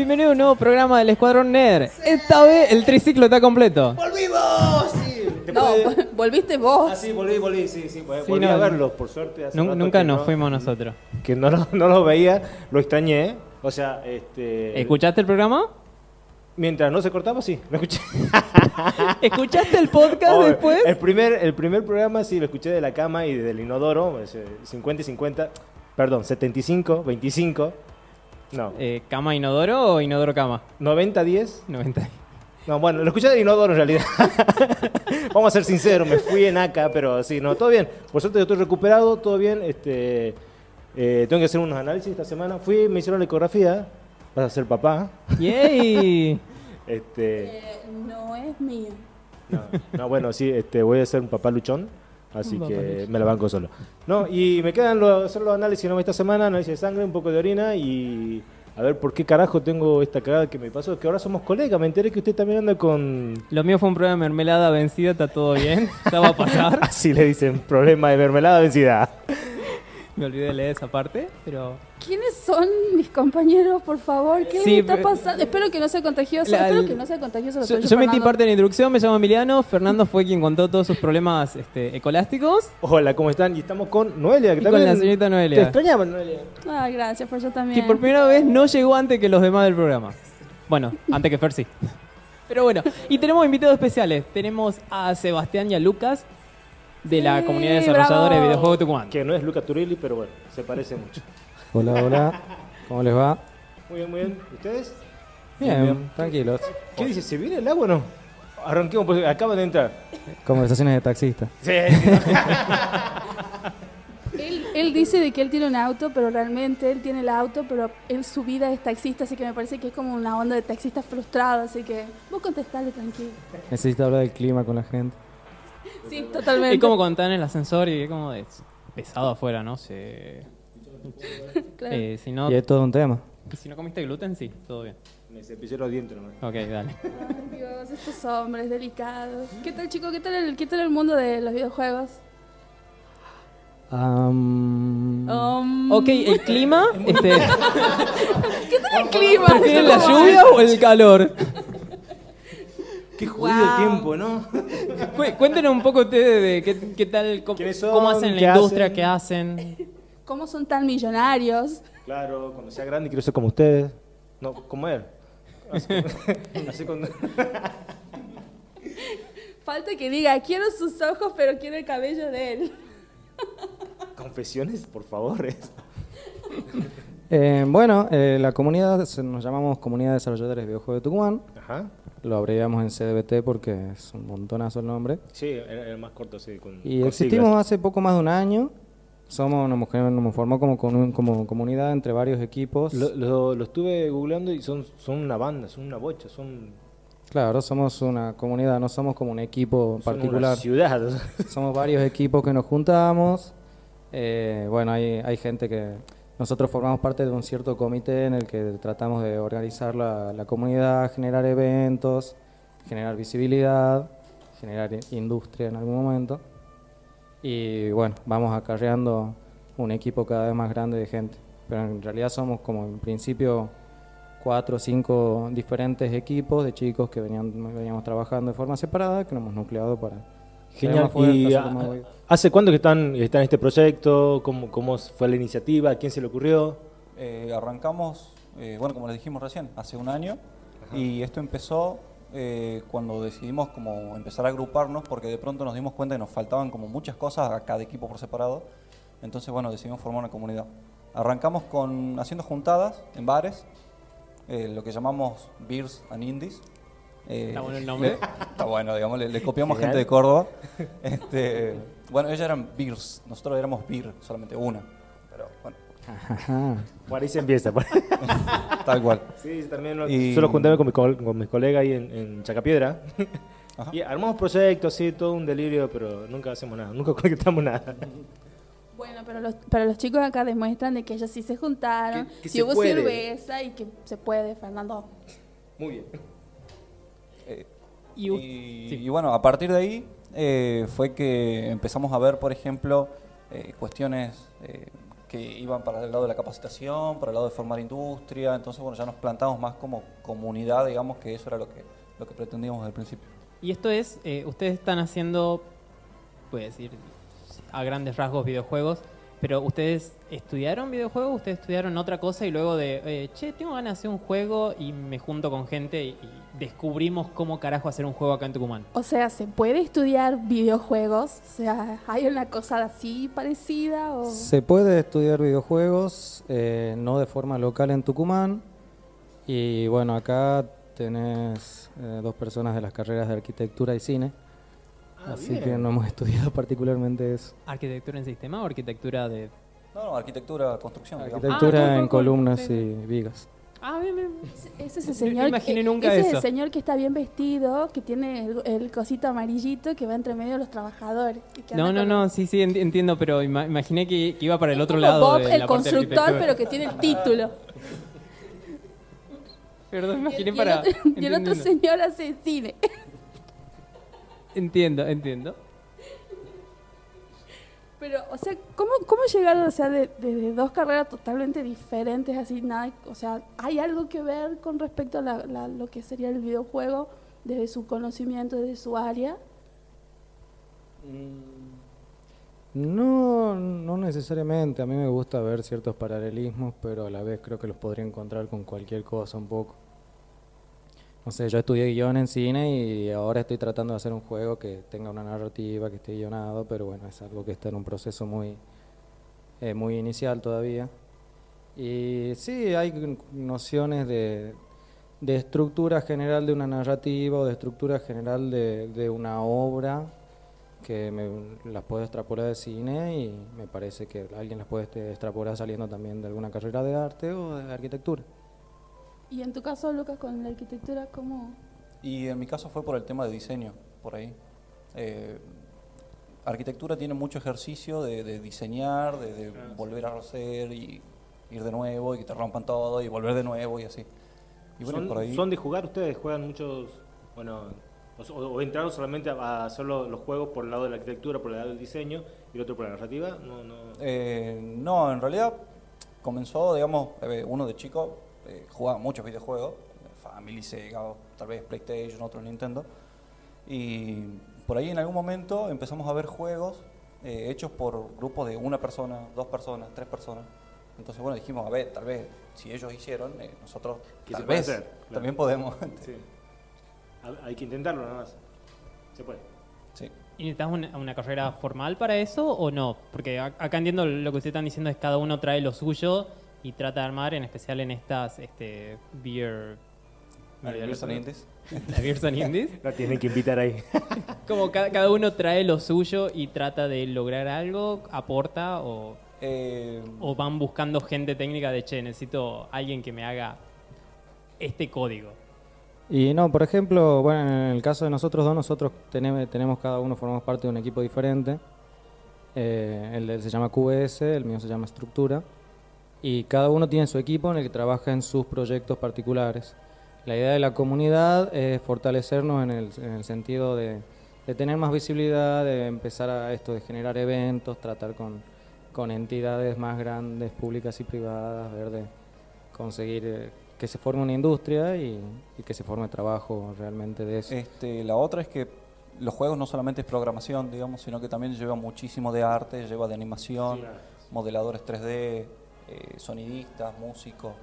Bienvenido a un nuevo programa del Escuadrón Nerd. Esta vez el triciclo está completo. ¡Volvimos! Sí. No, Después de- volviste vos. Ah, sí, volví, volví, sí, sí. Sí, volví no, a verlos, por suerte. hace rato nunca nos no- fuimos nosotros. Que no, lo- no los veía, lo extrañé. O sea, este... ¿Escuchaste el programa? Mientras no se cortaba, sí, lo escuché. ¿Escuchaste el podcast Oh, después? El primer, el primer programa sí lo escuché de la cama y del inodoro, ese, 50 y 50, perdón, 75, 25, no, Eh, ¿Cama inodoro o inodoro cama? 90, 10. 90. No, bueno, lo escuché del inodoro en realidad. Vamos a ser sinceros, me fui en acá, pero sí, no, todo bien. Por suerte yo estoy recuperado, todo bien. Este, eh, tengo que hacer unos análisis esta semana. Fui, me hicieron la ecografía, vas a ser papá. ¡Yay! Este, Eh, no es mío. no, no, bueno, sí, este, voy a ser un papá luchón, así que me la banco solo. No, y me quedan los, hacer los análisis ¿no? esta semana, análisis de sangre, un poco de orina y a ver por qué carajo tengo esta cagada que me pasó, que ahora somos colegas, me enteré que usted también anda con... Lo mío fue un problema de mermelada vencida, está todo bien. Va a pasar. Así le dicen, problema de mermelada vencida. Me olvidé de leer esa parte, pero... ¿Quiénes son mis compañeros, por favor? ¿Qué Sí, les está pasando? Espero que no sea contagioso. La- espero que no sea contagioso. Yo, yo metí parte de la introducción, me llamo Emiliano. Fernando fue quien contó todos sus problemas este, ecolásticos. Hola, ¿cómo están? Y estamos con Noelia, que Y con la señorita Noelia. Te extrañaba, Noelia. Ah, gracias, por yo Que también. por primera vez no llegó antes que los demás del programa. Bueno, antes que Fer sí. Pero bueno, y tenemos invitados especiales. Tenemos a Sebastián y a Lucas de la comunidad de desarrolladores bravo. de videojuegos de Tucumán. Que no es Luca Turilli, pero bueno, se parece mucho. Hola, hola. ¿Cómo les va? Muy bien, muy bien. ¿Ustedes? Bien, tranquilos. ¿Qué dice? ¿Se viene el agua o no? Arranquemos, porque acaban de entrar. Conversaciones de taxista. Sí, Él, él dice de que él tiene un auto, pero realmente él tiene el auto, pero él su vida es taxista, así que me parece que es como una onda de taxista frustrado, así que vos contestale tranquilo. Necesito hablar del clima con la gente. Sí, totalmente. Es como cuando están en el ascensor y es como de pesado afuera, ¿no? Se- Claro. eh, si, no Y es todo un tema. si no comiste gluten, sí, todo bien. Me cepillé los dientes nomás. Ok, dale. Ay, Dios, estos hombres delicados. ¿Qué tal, chico? ¿Qué tal el, qué tal el mundo de los videojuegos? Am, Um, Ok, el clima. Este, ¿Qué tal el clima? ¿Prefieren la ¿Cómo lluvia o el calor? Qué jodido Wow. tiempo, ¿no? Cu- Cuéntenos un poco ustedes de qué, qué tal, cómo, cómo hacen ¿Qué la industria, hacen? qué hacen. ¿Cómo son tan millonarios? Claro, cuando sea grande quiero ser como ustedes. No, como él. Así, así con... Falta que diga, quiero sus ojos, pero quiero el cabello de él. Confesiones, por favor. eh, bueno, eh, la comunidad, nos llamamos Comunidad de Desarrolladores de Videojuegos de Tucumán. Ajá. Lo abreviamos en CDBT porque es un montonazo el nombre. Sí, era, era más corto, sí. Con, Y con existimos siglas. hace poco más de un año. Somos, nos, nos formó como, como, como comunidad entre varios equipos. Lo, lo- lo estuve googleando y son, son una banda, son una bocha, son, Claro, somos una comunidad, no somos como un equipo una particular. ciudad. Somos varios equipos que nos juntamos. Eh, bueno, hay, hay gente que... Nosotros formamos parte de un cierto comité en el que tratamos de organizar la, comunidad, generar eventos, generar visibilidad, generar industria en algún momento. Y bueno, vamos acarreando un equipo cada vez más grande de gente. Pero en realidad somos como en principio cuatro o cinco diferentes equipos de chicos que veníamos trabajando de forma separada, que nos hemos nucleado para Genial. más fuertes, ¿Y ser a- más movidos. hace cuánto que están, están en este proyecto? ¿Cómo, ¿Cómo fue la iniciativa? ¿A quién se le ocurrió? Eh, arrancamos, eh, bueno, como les dijimos recién, hace un año. Y esto empezó eh, cuando decidimos como empezar a agruparnos porque de pronto nos dimos cuenta que nos faltaban como muchas cosas a cada equipo por separado. Entonces, bueno, decidimos formar una comunidad. Arrancamos con haciendo juntadas en bares, eh, lo que llamamos Beers and Indies. Eh, Está bueno el nombre. le- está bueno, digamos, le, le copiamos gente de Córdoba. Este, bueno, ellos eran Beers, nosotros éramos Beer, solamente una. Pero bueno, Ajá. Por ahí se empieza. por- tal cual. Sí, también lo- Y- suelo juntarme con, mi con mis colegas ahí en, en Chacapiedra. Ajá. Y armamos proyectos, sí, todo un delirio, pero nunca hacemos nada, nunca concretamos nada. Bueno, pero los, pero los chicos acá demuestran de que ellos sí se juntaron, Que- que sí se hubo puede. cerveza y que se puede, Fernando. Muy bien. Y Y, u- y bueno, a partir de ahí eh, fue que empezamos a ver, por ejemplo, eh, cuestiones eh, que iban para el lado de la capacitación, para el lado de formar industria, entonces bueno, ya nos plantamos más como comunidad, digamos que eso era lo que, lo que pretendíamos desde el principio. Y esto es, eh, ustedes están haciendo, puede decir, a grandes rasgos videojuegos, pero ustedes estudiaron videojuegos, ustedes estudiaron otra cosa y luego de, eh, che, tengo ganas de hacer un juego y me junto con gente y, y descubrimos cómo carajo hacer un juego acá en Tucumán. O sea, ¿se puede estudiar videojuegos? O sea, ¿hay una cosa así parecida? O... Se puede estudiar videojuegos, eh, no de forma local en Tucumán. Y bueno, acá tenés eh, dos personas de las carreras de arquitectura y cine. Ah, así bien. que no hemos estudiado particularmente eso. ¿Arquitectura en sistema o arquitectura de...? No, no, arquitectura, construcción. Arquitectura Ah, en columnas sí. y vigas. Ah, bien, bien. Ese es el No señor, imaginé que- nunca ese es eso. el señor que está bien vestido, que tiene el, el cosito amarillito que va entre medio de los trabajadores. y que No, no, no, sí, sí, enti- entiendo, pero ima- imaginé que, que iba para el Es otro como lado Bob, de el la constructor, pero que tiene el título. Perdón, Y, imaginé el para... otro, y el otro señor hace cine. Entiendo, entiendo. Pero, o sea, ¿cómo, cómo llegaron, o sea, de, de- de dos carreras totalmente diferentes, así, nada, o sea, ¿hay algo que ver con respecto a la- la- lo que sería el videojuego desde su conocimiento, desde su área? No, no necesariamente. A mí me gusta ver ciertos paralelismos, pero a la vez creo que los podría encontrar con cualquier cosa un poco. No sé, yo estudié guion en cine y ahora estoy tratando de hacer un juego que tenga una narrativa, que esté guionado, pero bueno, es algo que está en un proceso muy, eh, muy inicial todavía. Y sí, hay nociones de, de estructura general de una narrativa o de estructura general de, de una obra que me, las puedo extrapolar de cine y me parece que alguien las puede extrapolar saliendo también de alguna carrera de arte o de arquitectura. Y en tu caso, Lucas, con la arquitectura, ¿cómo? Y en mi caso fue por el tema de diseño, por ahí. Eh, arquitectura tiene mucho ejercicio de, de diseñar, de, de volver a hacer y ir de nuevo y que te rompan todo y volver de nuevo y así. Y bueno, ¿Son, por ahí... son de jugar ustedes? ¿Juegan muchos, bueno, o, o entraron solamente a, hacer lo- los juegos por el lado de la arquitectura, por el lado del diseño y el otro por la narrativa? No, no. Eh, no, en realidad comenzó, digamos, eh, uno de chico eh, jugaba muchos videojuegos, Family, Sega, tal vez PlayStation, otros Nintendo, y por ahí en algún momento empezamos a ver juegos eh, hechos por grupos de una persona, dos personas, tres personas. Entonces, bueno, dijimos, a ver, tal vez si ellos hicieron, eh, nosotros ¿Qué tal se puede vez hacer? Claro. también podemos. Sí. Ha- Hay que intentarlo nada más. Se puede. sí. ¿Y necesitas una, una carrera formal para eso o no? Porque acá entiendo lo que ustedes están diciendo es cada uno trae lo suyo y trata de armar, en especial en estas este, beer... Beers and Indies. las Indies. La tienen que invitar ahí. Como cada, cada uno trae lo suyo y trata de lograr algo, aporta o, Eh, o van buscando gente técnica de, che, necesito alguien que me haga este código. Y no, por ejemplo, bueno, en el caso de nosotros dos, nosotros tenemos, tenemos cada uno, formamos parte de un equipo diferente. Eh, el de él se llama QS, el mío se llama Estructura. Y cada uno tiene su equipo en el que trabaja en sus proyectos particulares. La idea de la comunidad es fortalecernos en el, en el sentido de, de tener más visibilidad, de empezar a esto, de generar eventos, tratar con, con entidades más grandes, públicas y privadas, ver de conseguir eh, que se forme una industria y, y que se forme trabajo realmente de eso. Este, la otra es que los juegos no solamente es programación, digamos, sino que también lleva muchísimo de arte, lleva de animación, Sí, modeladores 3D, eh, sonidistas, músicos,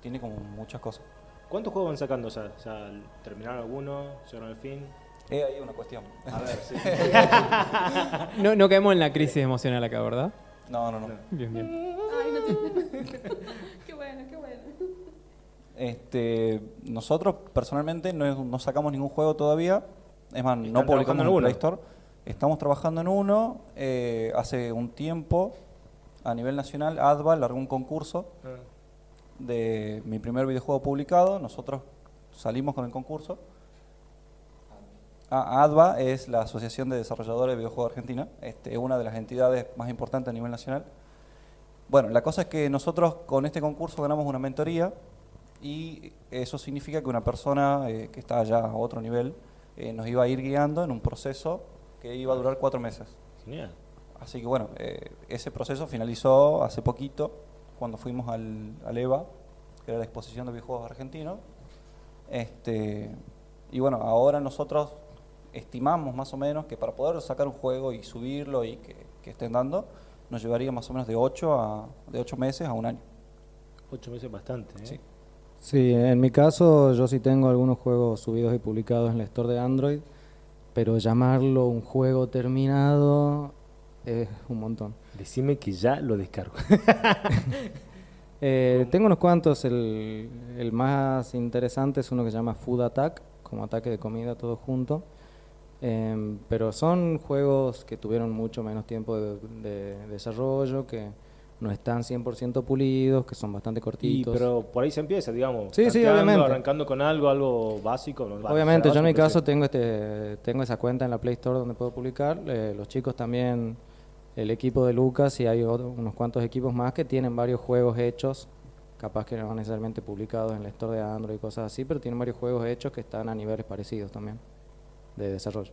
tiene como muchas cosas. ¿Cuántos juegos van sacando ya? ¿Ya terminaron alguno? ¿Llegaron al fin? Es ahí una cuestión. A ver, sí. No, no caemos en la crisis emocional acá, ¿verdad? No, no, no. Bien, bien. Ay, no te... qué bueno, qué bueno. Este, nosotros personalmente no, no sacamos ningún juego todavía, es más, ¿Están no publicamos en? Play Store. Estamos trabajando en uno. eh, hace un tiempo, a nivel nacional, ADVA largó un concurso Ah. de mi primer videojuego publicado. Nosotros salimos con el concurso. Ah, ADVA es la Asociación de Desarrolladores de Videojuegos Argentina, este, es una de las entidades más importantes a nivel nacional. Bueno, la cosa es que nosotros con este concurso ganamos una mentoría y eso significa que una persona eh, que está ya a otro nivel eh, nos iba a ir guiando en un proceso que iba a durar cuatro meses. Genial. Así que bueno, eh, ese proceso finalizó hace poquito, cuando fuimos al, al EVA, que era la exposición de videojuegos argentinos. Este, y bueno, ahora nosotros estimamos más o menos que para poder sacar un juego y subirlo y que, que estén dando, nos llevaría más o menos de 8, a, de 8 meses a un año. Ocho meses bastante, ¿eh? Sí. Sí, en mi caso yo sí tengo algunos juegos subidos y publicados en la store de Android, pero llamarlo un juego terminado es un montón. Decime que ya lo descargo. Eh, tengo unos cuantos, el, el más interesante es uno que se llama Food Attack, como ataque de comida todo junto. Em, pero son juegos que tuvieron mucho menos tiempo de, de desarrollo, que no están 100% pulidos, que son bastante Y, cortitos. pero por ahí se empieza, digamos. Sí, sí, obviamente. Arrancando con algo, algo básico. no, Obviamente, será yo en mi básico, caso tengo este tengo esa cuenta en la Play Store donde puedo publicar. Eh, los chicos también, el equipo de Lucas y hay otro- unos cuantos equipos más que tienen varios juegos hechos, capaz que no necesariamente publicados en la Store de Android y cosas así, pero tienen varios juegos hechos que están a niveles parecidos también de desarrollo.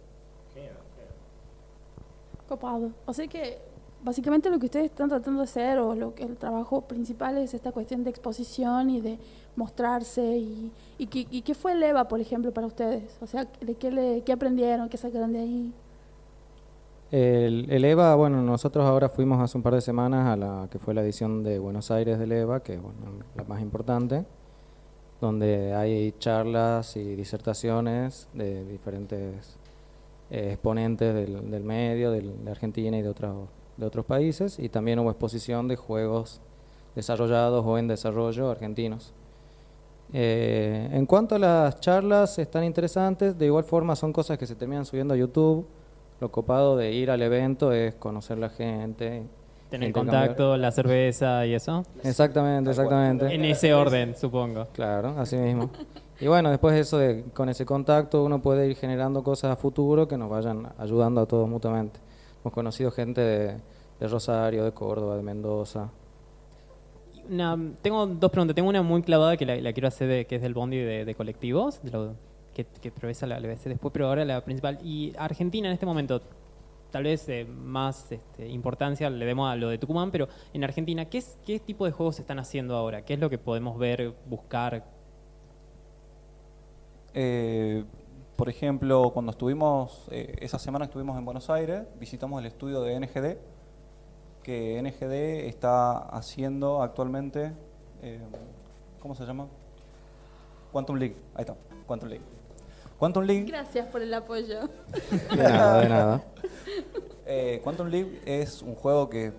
Copado. O sea que básicamente lo que ustedes están tratando de hacer o lo que el trabajo principal es esta cuestión de exposición y de mostrarse y, y, y qué fue el EVA, por ejemplo, para ustedes. O sea, de qué, le, qué aprendieron, qué sacaron de ahí. El, el EVA, bueno, nosotros ahora fuimos hace un par de semanas a la que fue la edición de Buenos Aires del EVA, que es bueno, la más importante, donde hay charlas y disertaciones de diferentes eh, exponentes del, del medio, del- de Argentina y de otros, de otros países, y también hubo exposición de juegos desarrollados o en desarrollo argentinos. Eh, en cuanto a las charlas, están interesantes, de igual forma son cosas que se terminan subiendo a YouTube. Lo copado de ir al evento es conocer la gente. Tener contacto, la cerveza y eso. Exactamente, exactamente. En ese orden, supongo. Claro, así mismo. Y bueno, después de eso, de, con ese contacto, uno puede ir generando cosas a futuro que nos vayan ayudando a todos mutuamente. Hemos conocido gente de, de Rosario, de Córdoba, de Mendoza. Una- tengo dos preguntas. Tengo una muy clavada que la, la quiero hacer, de, que es del bondi de, de colectivos, de lo que, que pero esa la, hacer después, pero ahora la principal. Y Argentina en este momento, tal vez eh, más este, importancia le demos a lo de Tucumán, pero en Argentina, ¿qué, es, ¿qué tipo de juegos se están haciendo ahora? ¿Qué es lo que podemos ver, buscar? Eh, por ejemplo, cuando estuvimos, eh, esa semana estuvimos en Buenos Aires, visitamos el estudio de NGD, que NGD está haciendo actualmente, eh, ¿cómo se llama? Quantum League, ahí está, Quantum League. Quantum League, Gracias por el apoyo. De nada, de nada. eh, Quantum League es un juego que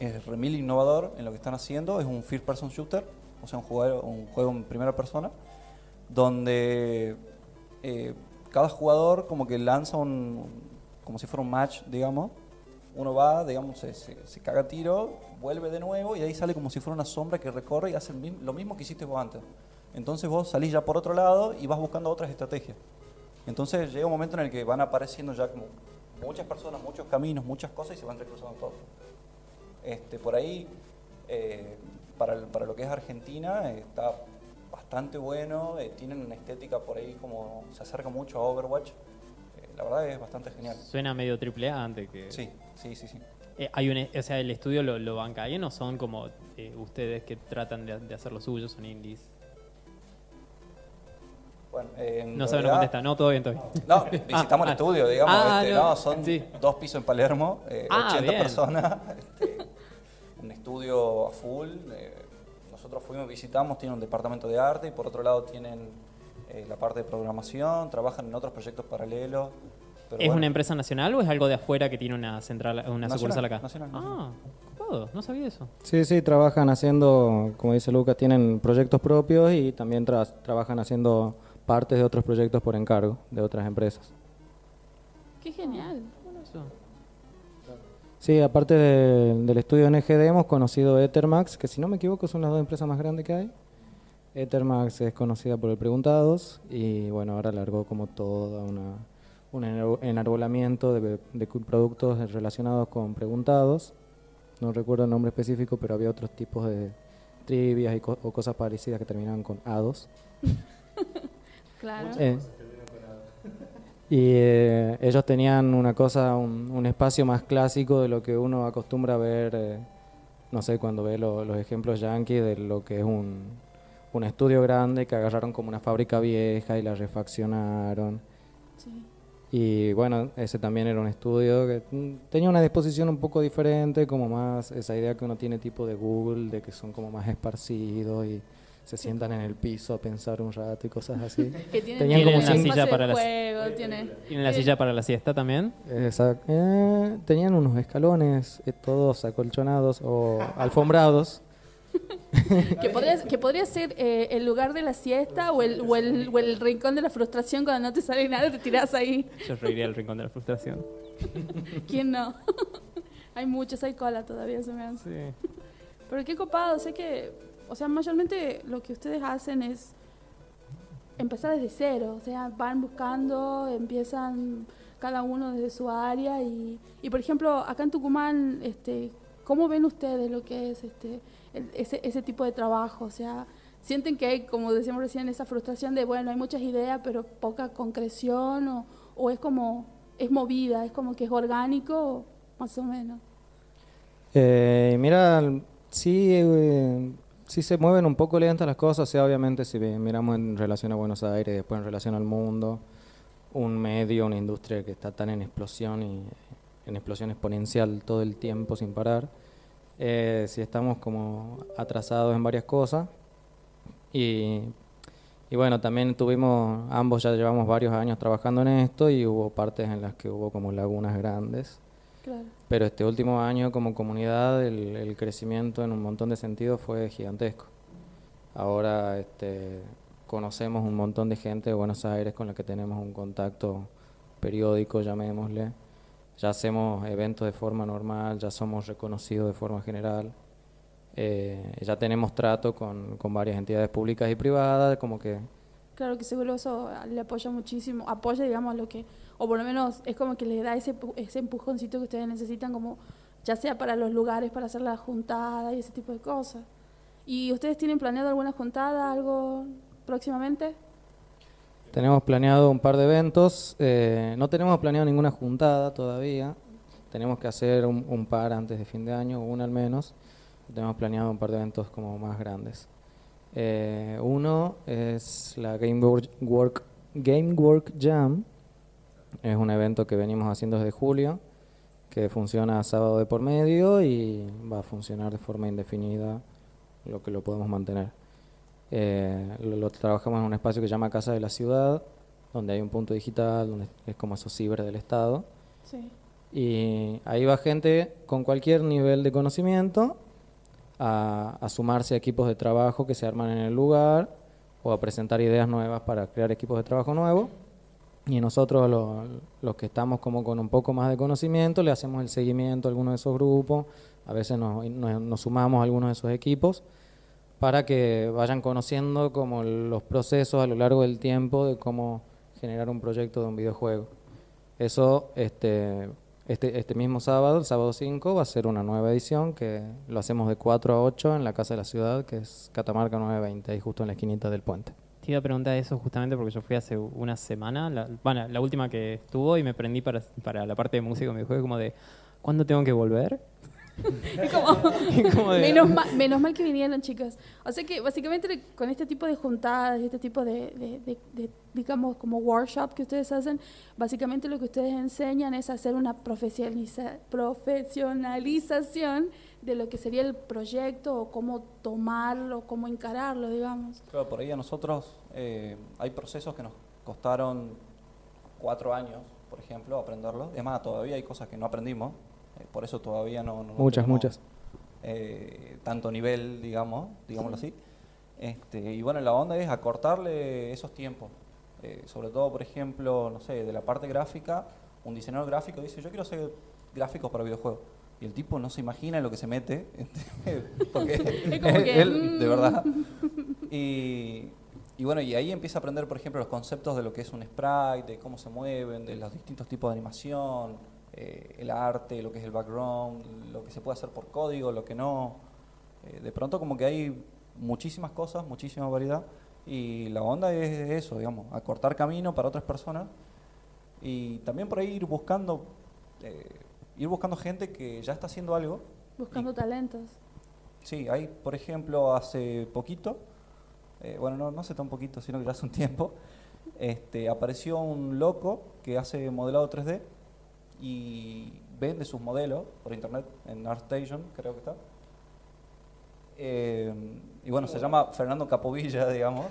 es remil innovador en lo que están haciendo, es un first person shooter, o sea, un juego, un juego en primera persona, donde eh, cada jugador como que lanza un, como si fuera un match, digamos, uno va, digamos, se, se- se caga a tiro, vuelve de nuevo y ahí sale como si fuera una sombra que recorre y hace lo mismo que hiciste vos antes. Entonces vos salís ya por otro lado y vas buscando otras estrategias. Entonces llega un momento en el que van apareciendo ya como muchas personas, muchos caminos, muchas cosas y se van recruzando todo. Este, por ahí, eh, para, el- para lo que es Argentina, eh, está bastante bueno, eh, tienen una estética por ahí como se acerca mucho a Overwatch. Eh, la verdad es bastante genial. Suena medio triple A antes que... Sí, sí, sí, sí. Hay un, o sea, el estudio lo, lo banca bien o son como eh, ustedes que tratan de, de hacer lo suyo, son indies. Bueno, eh, No saben, no contesta. No, todo bien, todo bien. No, visitamos Ah, el estudio, digamos. ah, este, no, no, son sí. dos pisos en Palermo, eh, Ah, 80 bien. personas, este, un estudio a full. eh, nosotros fuimos, visitamos, tienen un departamento de arte y por otro lado tienen eh, la parte de programación, trabajan en otros proyectos paralelos. pero ¿Es bueno, una empresa nacional o es algo de afuera que tiene una central, una Nacional, sucursal acá? nacional, Ah, ocupado, no sabía eso. Sí, sí, trabajan haciendo, como dice Lucas, tienen proyectos propios y también tra- trabajan haciendo partes de otros proyectos por encargo de otras empresas. Qué genial. Sí, aparte de- del estudio NGD hemos conocido Ethermax, que si no me equivoco son las dos empresas más grandes que hay. Ethermax es conocida por el Preguntados y bueno, ahora largó como toda una, un enar- enarbolamiento de, de productos relacionados con Preguntados. No recuerdo el nombre específico, pero había otros tipos de trivias y co- o cosas parecidas que terminaban con A2. Claro. Eh, Y eh, ellos tenían una cosa, un, un espacio más clásico de lo que uno acostumbra a ver, eh, no sé, cuando ve lo- los ejemplos yankees de lo que es un, un estudio grande que agarraron como una fábrica vieja y la refaccionaron. Sí. Y bueno, ese también era un estudio que mm, tenía una disposición un poco diferente, como más esa idea que uno tiene tipo de Google, de que son como más esparcidos y se sientan en el piso a pensar un rato y cosas así. Que tiene Tenían como un una silla para las- juego, tiene... ¿Tienen la eh, silla para la siesta también? Exact- eh, tenían unos escalones, eh, todos acolchonados o alfombrados. Que podría, que podría ser eh, el lugar de la siesta o el, o, el, o el rincón de la frustración cuando no te sale nada, te tirás ahí. Yo reiría al rincón de la frustración. ¿Quién no? hay muchos, hay cola todavía, se me hace. Sí. Pero qué copado, sé que, o sea, mayormente lo que ustedes hacen es empezar desde cero, o sea, van buscando, empiezan cada uno desde su área y, y por ejemplo, acá en Tucumán, este, ¿cómo ven ustedes lo que es este ese tipo de trabajo? O sea, sienten que hay, como decíamos recién, esa frustración de, bueno, hay muchas ideas, pero poca concreción o, o es como, es movida, es como que es orgánico, más o menos. Eh, mira, sí, eh, sí se mueven un poco lentas las cosas, o sea, obviamente si miramos en relación a Buenos Aires, después en relación al mundo, un medio, una industria que está tan en explosión y en explosión exponencial todo el tiempo sin parar, eh, sí estamos como atrasados en varias cosas y bueno, también tuvimos, ambos ya llevamos varios años trabajando en esto y hubo partes en las que hubo como lagunas grandes. Claro. Pero este último año como comunidad el, el crecimiento en un montón de sentidos fue gigantesco. Ahora este, conocemos un montón de gente de Buenos Aires con la que tenemos un contacto periódico, llamémosle. Ya hacemos eventos de forma normal, ya somos reconocidos de forma general. Eh, ya tenemos trato con, con varias entidades públicas y privadas, como que Claro que seguro eso le apoya muchísimo, apoya, digamos, lo que, o por lo menos es como que le da ese, ese empujoncito que ustedes necesitan, como ya sea para los lugares, para hacer la juntada y ese tipo de cosas. ¿Y ustedes tienen planeado alguna juntada, algo próximamente? Tenemos planeado un par de eventos, eh, no tenemos planeado ninguna juntada todavía, tenemos que hacer un, un par antes de fin de año, una al menos, tenemos planeado un par de eventos como más grandes. Eh, uno es la Game Work- Game Work Jam, es un evento que venimos haciendo desde julio, que funciona sábado de por medio y va a funcionar de forma indefinida, lo que lo podemos mantener. Eh, lo, lo trabajamos en un espacio que se llama Casa de la Ciudad, donde hay un punto digital, donde es como esos ciber del Estado. Sí. Y ahí va gente con cualquier nivel de conocimiento a, a sumarse a equipos de trabajo que se arman en el lugar o a presentar ideas nuevas para crear equipos de trabajo nuevos. Y nosotros, lo- los que estamos como con un poco más de conocimiento, le hacemos el seguimiento a algunos de esos grupos, a veces nos, nos- nos sumamos a algunos de esos equipos para que vayan conociendo como los procesos a lo largo del tiempo de cómo generar un proyecto de un videojuego. Eso, este, este, este mismo sábado, el sábado 5, va a ser una nueva edición que lo hacemos de 4 a 8 en la Casa de la Ciudad, que es Catamarca 920, ahí justo en la esquinita del puente. Te iba a preguntar eso justamente porque yo fui hace una semana, la, bueno, la última que estuvo y me prendí para, para la parte de música me dijo como de, ¿cuándo tengo que volver? Es como, como de- menos, mal, menos mal que vinieron, chicos. O sea que básicamente con este tipo de juntadas, este tipo de, de- de- de, digamos, como workshop que ustedes hacen, básicamente lo que ustedes enseñan es hacer una profesionaliza- profesionalización de lo que sería el proyecto o cómo tomarlo, cómo encararlo, digamos. Claro, por ahí a nosotros eh, hay procesos que nos costaron cuatro años, por ejemplo, aprenderlos. Es más, todavía hay cosas que no aprendimos, eh, por eso todavía no, no Muchas, tenemos, muchas. eh, tanto nivel, digamos, digámoslo así. Este, y bueno, la onda es acortarle esos tiempos. Eh, sobre todo, por ejemplo, no sé, de la parte gráfica, un diseñador gráfico dice, yo quiero hacer gráficos para videojuegos. Y el tipo no se imagina lo que se mete, porque Es como que, él, de mm. verdad. Y, y bueno, y ahí empieza a aprender, por ejemplo, los conceptos de lo que es un sprite, de cómo se mueven, de los distintos tipos de animación, eh, el arte, lo que es el background, lo que se puede hacer por código, lo que no. Eh, de pronto como que hay muchísimas cosas, muchísima variedad, y la onda es eso, digamos, acortar camino para otras personas Y también por ahí ir buscando, eh, ir buscando gente que ya está haciendo algo. Buscando Y- talentos. Sí, hay, por ejemplo, hace poquito, eh, bueno, no, no hace tan poquito, sino que ya hace un tiempo, este, apareció un loco que hace modelado 3D y vende sus modelos por internet en ArtStation, creo que está. Eh, y bueno, se llama Fernando Capovilla, digamos,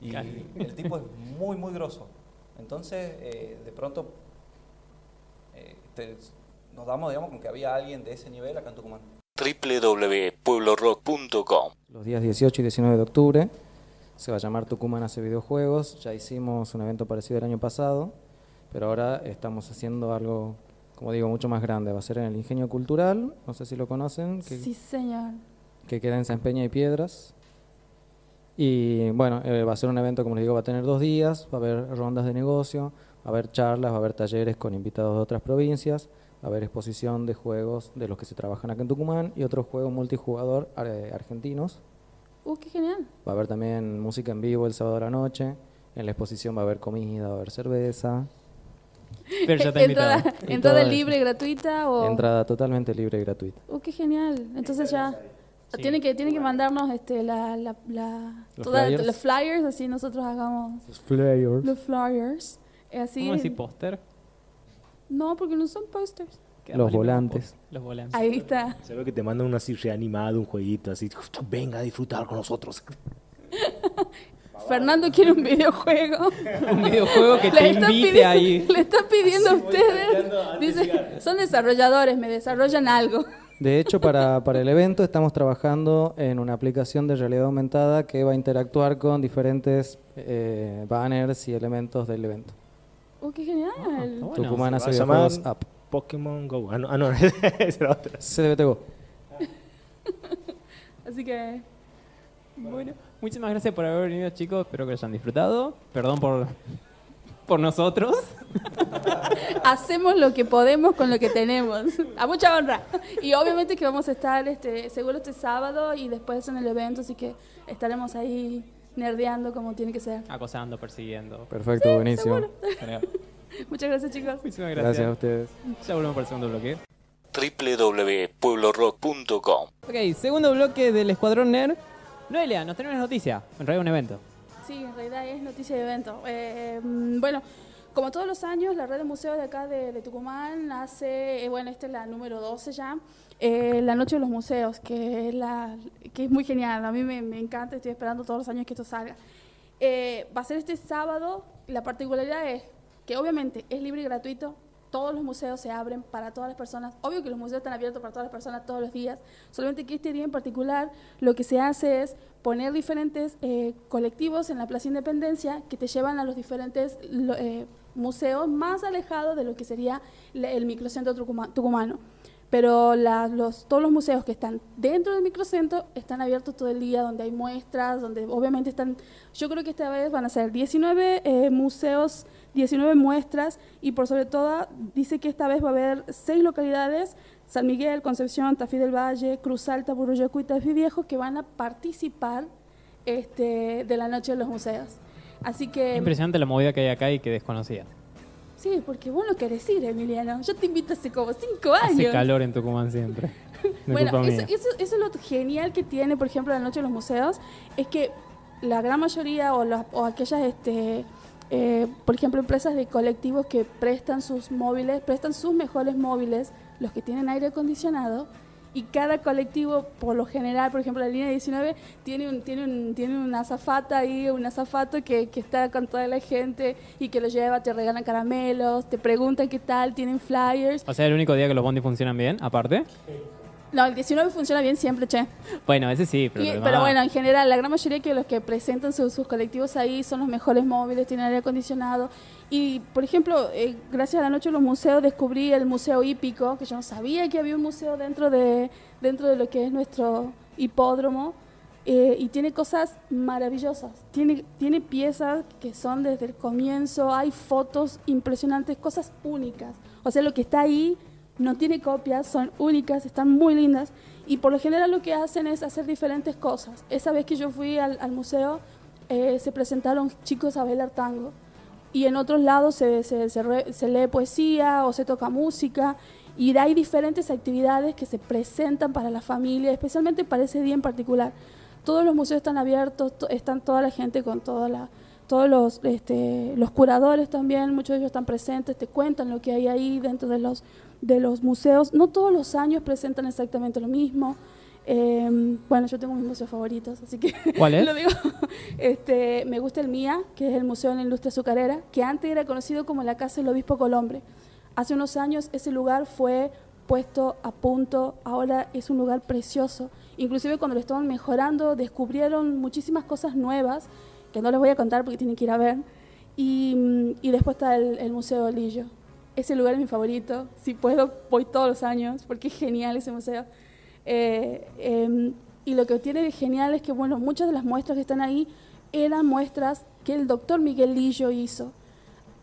y Casi. el tipo es muy, muy grosso. Entonces, eh, de pronto, eh, te- nos damos, digamos, con que había alguien de ese nivel acá en Tucumán. www.pueblorock.com Los días 18 y 19 de octubre se va a llamar Tucumán hace videojuegos. Ya hicimos un evento parecido el año pasado, pero ahora estamos haciendo algo, como digo, mucho más grande. Va a ser en el Ingenio Cultural, no sé si lo conocen, que, Sí, señor. que queda en San Peña y Piedras. Y bueno, eh, va a ser un evento, como les digo, va a tener dos días, va a haber rondas de negocio, va a haber charlas, va a haber talleres con invitados de otras provincias, a haber exposición de juegos de los que se trabajan acá en Tucumán y otros juegos multijugador eh, argentinos. Uh, qué genial. Va a haber también música en vivo el sábado a la noche. En la exposición va a haber comida, va a haber cerveza. Pero ya invitado. entrada Y entrada libre, gratuita o. Entrada totalmente libre y gratuita. Uh, qué genial. Entonces ya. Sí. Tiene que, tiene que mandarnos este, la, la, la- Los toda- flyers. los flyers, así nosotros hagamos Los flyers. los flyers. Eh, Así, ¿Cómo decir póster? No, porque no son posters. Queda Los volantes. Los volantes. Ahí está. Seguro que te mandan una así reanimada, un jueguito así. Venga a disfrutar con nosotros. Fernando quiere un videojuego. Un videojuego que Le te está invite pidiendo- ahí. Le está pidiendo a ustedes. Dice, son desarrolladores, me desarrollan algo. De hecho, para, para el evento estamos trabajando en una aplicación de realidad aumentada que va a interactuar con diferentes eh, banners y elementos del evento. Uh, qué genial. Bueno, Tucumán se hace videojuegos app. Pokémon Go. Ah, no, ah, no esa era otra. CDBT Go. Así que, Bueno, muchísimas gracias por haber venido, chicos. Espero que lo hayan disfrutado. Perdón por, por nosotros. hacemos lo que podemos con lo que tenemos. A mucha honra. Y obviamente que vamos a estar este, seguro este sábado y después en el evento, así que estaremos ahí nerdeando como tiene que ser. Acosando, persiguiendo. Perfecto, buenísimo. Genial. Muchas gracias, chicos. Muchísimas Gracias gracias. a ustedes. Ya volvemos para el segundo bloque. www.pueblorock.com Ok, segundo bloque del Escuadrón Nerd. Noelia, nos tenemos una noticia. En realidad un evento. Sí, en realidad es noticia de evento. Eh, mm, bueno, como todos los años, la red de museos de acá de, de Tucumán hace, eh, bueno, esta es la número 12 ya, eh, la Noche de los Museos, que la, que es muy genial. A mí me, me encanta, estoy esperando todos los años que esto salga. Eh, va a ser este sábado. La particularidad es que obviamente es libre y gratuito. Todos los museos se abren para todas las personas. Obvio que los museos están abiertos para todas las personas todos los días. Solamente que este día en particular lo que se hace es poner diferentes eh, colectivos en la Plaza Independencia que te llevan a los diferentes eh, museos más alejados de lo que sería el microcentro tucuma- tucumano. Pero la- los, todos los museos que están dentro del microcentro están abiertos todo el día, donde hay muestras, donde obviamente están... Yo creo que esta vez van a ser 19 eh, museos, 19 muestras y por sobre todo dice que esta vez va a haber seis localidades, San Miguel, Concepción, Tafí del Valle, Cruz Alta, Burroyacu y Tafí Viejo, que van a participar este, de la Noche de los Museos. Así que... Impresionante la movida que hay acá y que desconocía. Sí, porque vos lo querés ir, Emiliano. Yo te invito hace como cinco años. Hace calor en Tucumán siempre. No Bueno, eso, eso, eso es lo genial que tiene, por ejemplo, la Noche de los Museos, es que la gran mayoría o aquellas, este, eh, por ejemplo, empresas de colectivos que prestan sus móviles, prestan sus mejores móviles, los que tienen aire acondicionado, y cada colectivo, por lo general, por ejemplo, la línea 19, tiene un, tiene un, tiene una azafata ahí, un azafato que, que está con toda la gente y que lo lleva, te regalan caramelos, te preguntan qué tal, tienen flyers. O sea, el único día que los bondis funcionan bien, aparte. No, el 19 funciona bien siempre, che. Bueno, ese sí, pero, Y- pero demás- bueno, en general, la gran mayoría que los que presentan sus, sus colectivos ahí son los mejores móviles, tienen aire acondicionado. Y, por ejemplo, eh, gracias a la noche de los museos descubrí el Museo Hípico, que yo no sabía que había un museo dentro de, dentro de lo que es nuestro hipódromo. eh, y tiene cosas maravillosas. Tiene, tiene piezas que son desde el comienzo, hay fotos impresionantes, cosas únicas. O sea, lo que está ahí no tiene copias, son únicas, están muy lindas. Y por lo general lo que hacen es hacer diferentes cosas. Esa vez que yo fui al, museo, eh, se presentaron chicos a bailar tango. y en otros lados se, se- lee poesía o se toca música y hay diferentes actividades que se presentan para la familia, especialmente para ese día en particular. Todos los museos están abiertos, to- están toda la gente con toda la, todos los, este, los curadores también, muchos de ellos están presentes, te cuentan lo que hay ahí dentro de los, de los museos. No todos los años presentan exactamente lo mismo. Eh, bueno, yo tengo mis museos favoritos, así que ¿Cuál es? lo digo. Este, me gusta el MIA, que es el Museo de la Industria Azucarera, que antes era conocido como la Casa del Obispo Colombre. Hace unos años ese lugar fue puesto a punto, ahora es un lugar precioso. Inclusive cuando lo estaban mejorando descubrieron muchísimas cosas nuevas, que no les voy a contar porque tienen que ir a ver. Y, mm, y después está el, el Museo Lillo. Ese lugar es mi favorito. Si puedo, voy todos los años porque es genial ese museo. Eh, eh, y lo que tiene de genial es que, bueno, muchas de las muestras que están ahí eran muestras que el doctor Miguel Lillo hizo.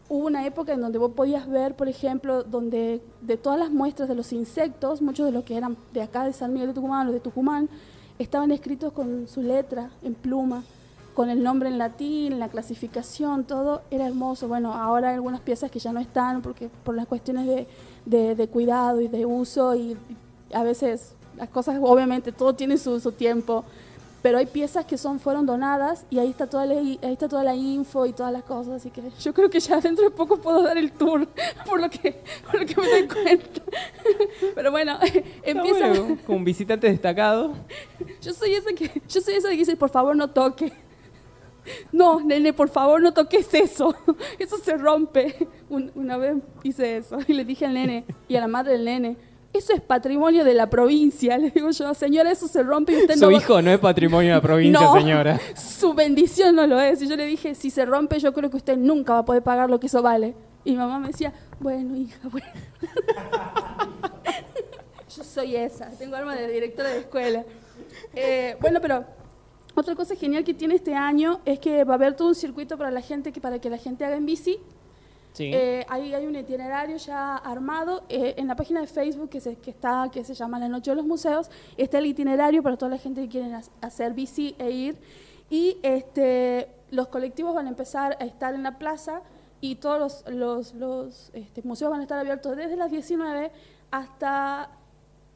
Hubo una época en donde vos podías ver, por ejemplo, donde de todas las muestras de los insectos, muchos de los que eran de acá de San Miguel de Tucumán o de Tucumán, estaban escritos con su letra en pluma, con el nombre en latín, la clasificación, todo era hermoso. Bueno, ahora hay algunas piezas que ya no están porque por las cuestiones de, de- de cuidado y de uso y a veces las cosas, obviamente, todo tiene su, su tiempo, pero hay piezas que son fueron donadas y ahí está toda la, ahí está toda la info y todas las cosas, así que yo creo que ya dentro de poco puedo dar el tour por lo que por lo que me doy cuenta. Pero bueno, empieza bueno, como un visitante destacado. yo soy esa que yo soy esa que dice, "Por favor, no toque." No, nene, por favor, no toques eso. Eso se rompe. Un- una vez hice eso y le dije al nene y a la madre del nene, eso es patrimonio de la provincia. Le digo yo, señora, eso se rompe y usted Su no hijo no es patrimonio de la provincia, No, señora. Su bendición no lo es. Y yo le dije, si se rompe, yo creo que usted nunca va a poder pagar lo que eso vale. Y mi mamá me decía, bueno, hija, bueno. yo soy esa, tengo alma de directora de escuela. Eh, bueno, pero otra cosa genial que tiene este año es que va a haber todo un circuito para la gente, que para que la gente haga en bici. Sí. Eh, ahí hay un itinerario ya armado. Eh, en la página de Facebook que, se, que está, que se llama La Noche de los Museos, está el itinerario para toda la gente que quiere ha- hacer bici e ir. Y este, los colectivos van a empezar a estar en la plaza y todos los, los, los, este, museos van a estar abiertos desde las 19 hasta,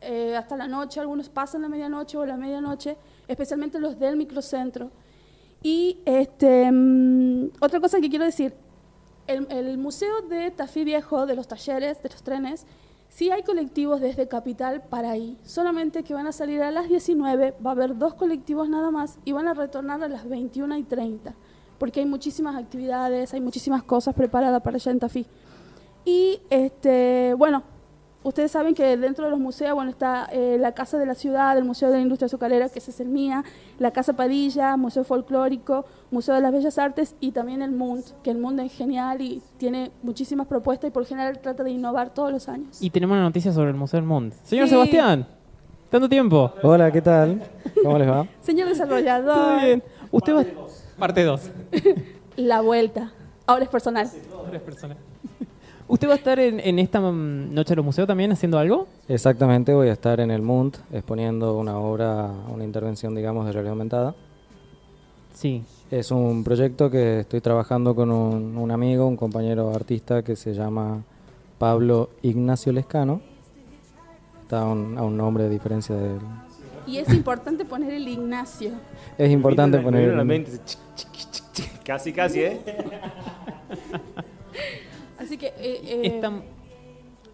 eh, hasta la noche. Algunos pasan la medianoche o la medianoche, especialmente los del microcentro. Y este, mm, otra cosa que quiero decir, el, el Museo de Tafí Viejo, de los talleres, de los trenes, sí hay colectivos desde Capital para ahí. Solamente que van a salir a las 19, va a haber dos colectivos nada más y van a retornar a las 21 y 30, porque hay muchísimas actividades, hay muchísimas cosas preparadas para allá en Tafí. Y este, bueno, ustedes saben que dentro de los museos, bueno, está eh, la Casa de la Ciudad, el Museo de la Industria Azucarera, que ese es el MIA, la Casa Padilla, Museo Folclórico, Museo de las Bellas Artes y también el MUND, que el MUND es genial y tiene muchísimas propuestas y por general trata de innovar todos los años. Y tenemos una noticia sobre el Museo del Mundo. Señor Sí. Sebastián, ¿tanto tiempo? Hola, ¿qué tal? ¿Cómo les va? Señor desarrollador, Todo bien. Usted va... Parte 2. la vuelta. Ahora es personal. ¿Usted va a estar en, en esta mm, noche de los museos también haciendo algo? Exactamente, voy a estar en el MUNT exponiendo una obra, una intervención, digamos, de realidad aumentada. Sí. Es un proyecto que estoy trabajando con un, un amigo, un compañero artista que se llama Pablo Ignacio Lescano. Está un- a un nombre de diferencia de él. Y es importante poner el Ignacio. Es importante poner el- chic. Casi, casi, ¿eh? Así que... eh, eh, Esta,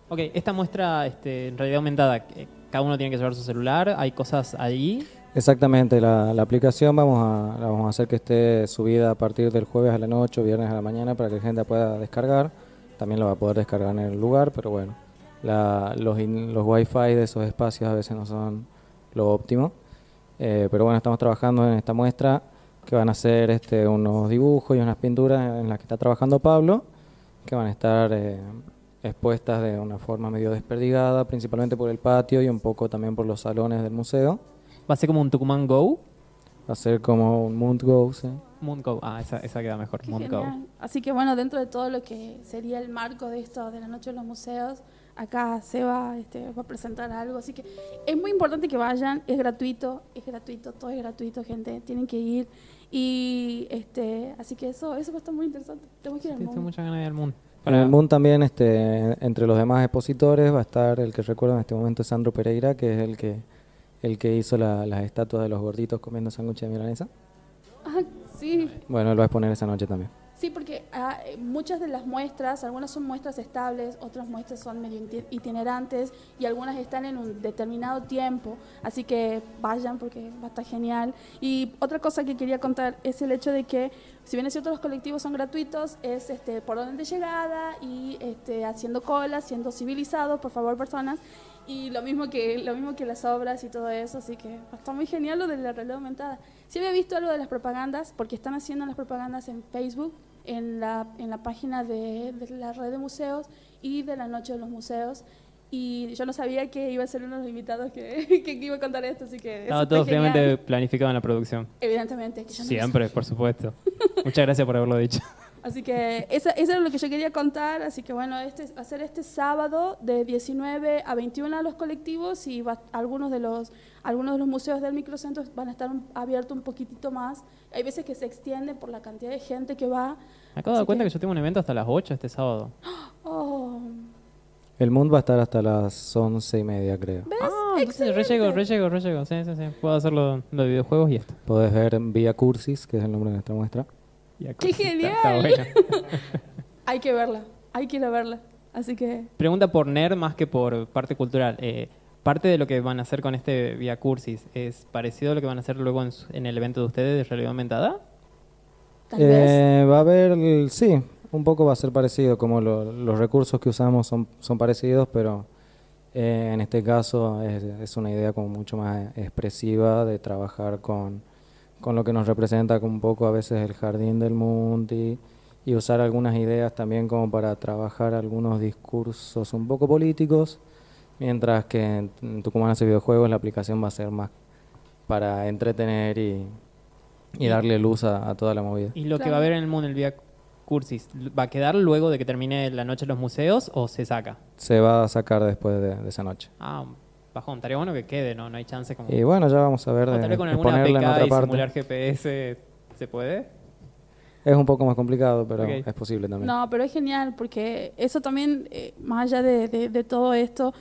ok, esta muestra este, en realidad aumentada, eh, cada uno tiene que llevar su celular, hay cosas ahí. Exactamente, la, la aplicación vamos a, la vamos a hacer que esté subida a partir del jueves a la noche o viernes a la mañana para que la gente pueda descargar. También lo va a poder descargar en el lugar, pero bueno, la- los, in- los wifi de esos espacios a veces no son lo óptimo. Eh, pero bueno, estamos trabajando en esta muestra que van a ser este, unos dibujos y unas pinturas en las que está trabajando Pablo, que van a estar eh, expuestas de una forma medio desperdigada, principalmente por el patio y un poco también por los salones del museo. Va a ser como un Tucumán Go. Va a ser como un Moon Go, sí. Moon Cove. Ah, esa, esa queda mejor. Qué Moon Cove. Así que bueno, dentro de todo lo que sería el marco de esto, de la Noche de los Museos, acá Seba este, va a presentar algo. Así que es muy importante que vayan, es gratuito, es gratuito, todo es gratuito, gente, tienen que ir. Y este, así que eso, eso va a estar muy interesante. Tengo que ir al Sí, tengo muchas ganas de ir al Moon. En el Moon también, este, entre los demás expositores, va a estar el que recuerdo en este momento es Sandro Pereira, que es el que, el que hizo la- las estatuas de los gorditos comiendo sándwiches de milanesa. Ah, sí, Bueno, él va a exponer esa noche también. Sí, porque ah, eh, muchas de las muestras, algunas son muestras estables, otras muestras son medio iti- itinerantes y algunas están en un determinado tiempo, así que vayan porque va a estar genial. Y otra cosa que quería contar es el hecho de que, si bien es cierto los colectivos son gratuitos, es este, por orden de llegada y este, haciendo cola, siendo civilizados, por favor, personas. Y lo mismo que lo mismo que las obras y todo eso, así que está muy genial lo de la realidad aumentada. Sí había visto algo de las propagandas, porque están haciendo las propagandas en Facebook, en la, en la página de, de la red de museos y de la noche de los museos. Y yo no sabía que iba a ser uno de los invitados que, que iba a contar esto, así que... está todo fríamente planificado en la producción. Evidentemente. que yo no lo Siempre, por supuesto. Muchas gracias por haberlo dicho. Así que esa- eso era lo que yo quería contar. Así que bueno, este va a ser este sábado de 19 a 21 a los colectivos y va- algunos de los algunos de los museos del microcentro van a estar abiertos un poquitito más. Hay veces que se extiende por la cantidad de gente que va. Me acabo de dar cuenta que- que yo tengo un evento hasta las 8 este sábado. Oh, El Moon va a estar hasta las once y media, creo. ¿ves? Ah, entonces rellego, rellego, rellego. Sí, sí, sí. Puedo hacerlo lo de videojuegos y esto. Podés ver Vía Cursis, que es el nombre de nuestra muestra. Y ¡Qué genial! está bueno. Hay que verla, hay que ir a verla. Así que Pregunta por NER más que por parte cultural. Eh, parte de lo que van a hacer con este Via Cursis es parecido a lo que van a hacer luego en, su- en el evento de ustedes de realidad aumentada. tal vez. Eh, va a haber, sí, un poco va a ser parecido, como lo- los recursos que usamos son, son parecidos, pero eh, en este caso es, es una idea como mucho más expresiva de trabajar con, con lo que nos representa como un poco a veces el jardín del Munti y usar algunas ideas también como para trabajar algunos discursos un poco políticos, mientras que en, en Tucumán hace videojuegos la aplicación va a ser más para entretener y, y darle luz a, a toda la movida. Y lo que va a haber en el mundo del Via Cursis, ¿va a quedar luego de que termine la noche de los museos o se saca? Se va a sacar después de, de esa noche. Ah, bajón. Estaría bueno que quede, ¿no? No hay chance como... Y bueno, ya vamos a ver o de tal vez con alguna exponerla en otra y parte. simular GPS, ¿se puede? Es un poco más complicado, pero Ok. es posible también. No, pero es genial porque eso también, eh, más allá de, de- de todo esto,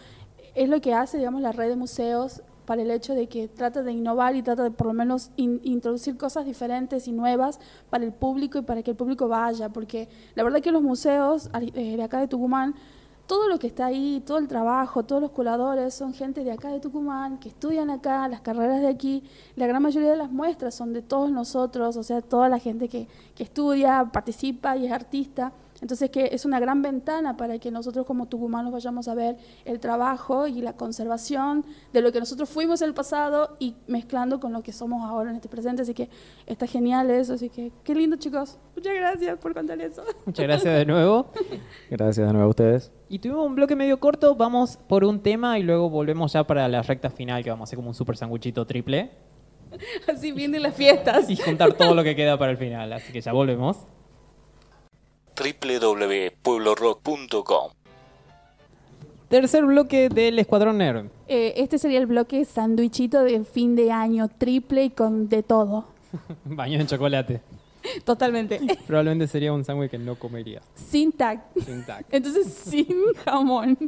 es lo que hace, digamos, la red de museos para el hecho de que trata de innovar y trata de por lo menos in- introducir cosas diferentes y nuevas para el público y para que el público vaya, porque la verdad que los museos eh, de acá de Tucumán, todo lo que está ahí, todo el trabajo, todos los coladores son gente de acá de Tucumán, que estudian acá, las carreras de aquí, la gran mayoría de las muestras son de todos nosotros, o sea, toda la gente que, que estudia, participa y es artista. Entonces que es una gran ventana para que nosotros como tucumanos vayamos a ver el trabajo y la conservación de lo que nosotros fuimos en el pasado y mezclando con lo que somos ahora en este presente. Así que está genial eso. Así que qué lindo chicos. Muchas gracias por contar eso. Muchas gracias de nuevo. Gracias de nuevo a ustedes. Y tuvimos un bloque medio corto, vamos por un tema y luego volvemos ya para la recta final, que vamos a hacer como un super sanguchito triple. Así vienen las fiestas. Y juntar todo lo que queda para el final, así que ya volvemos. www.pueblorock.com Tercer bloque del Escuadrón Nerd. Eh, este sería el bloque sandwichito de fin de año, triple y con de todo. Baño en chocolate. Totalmente. Probablemente sería un sándwich que no comería. Sin tag. Sin tac. Entonces sin jamón.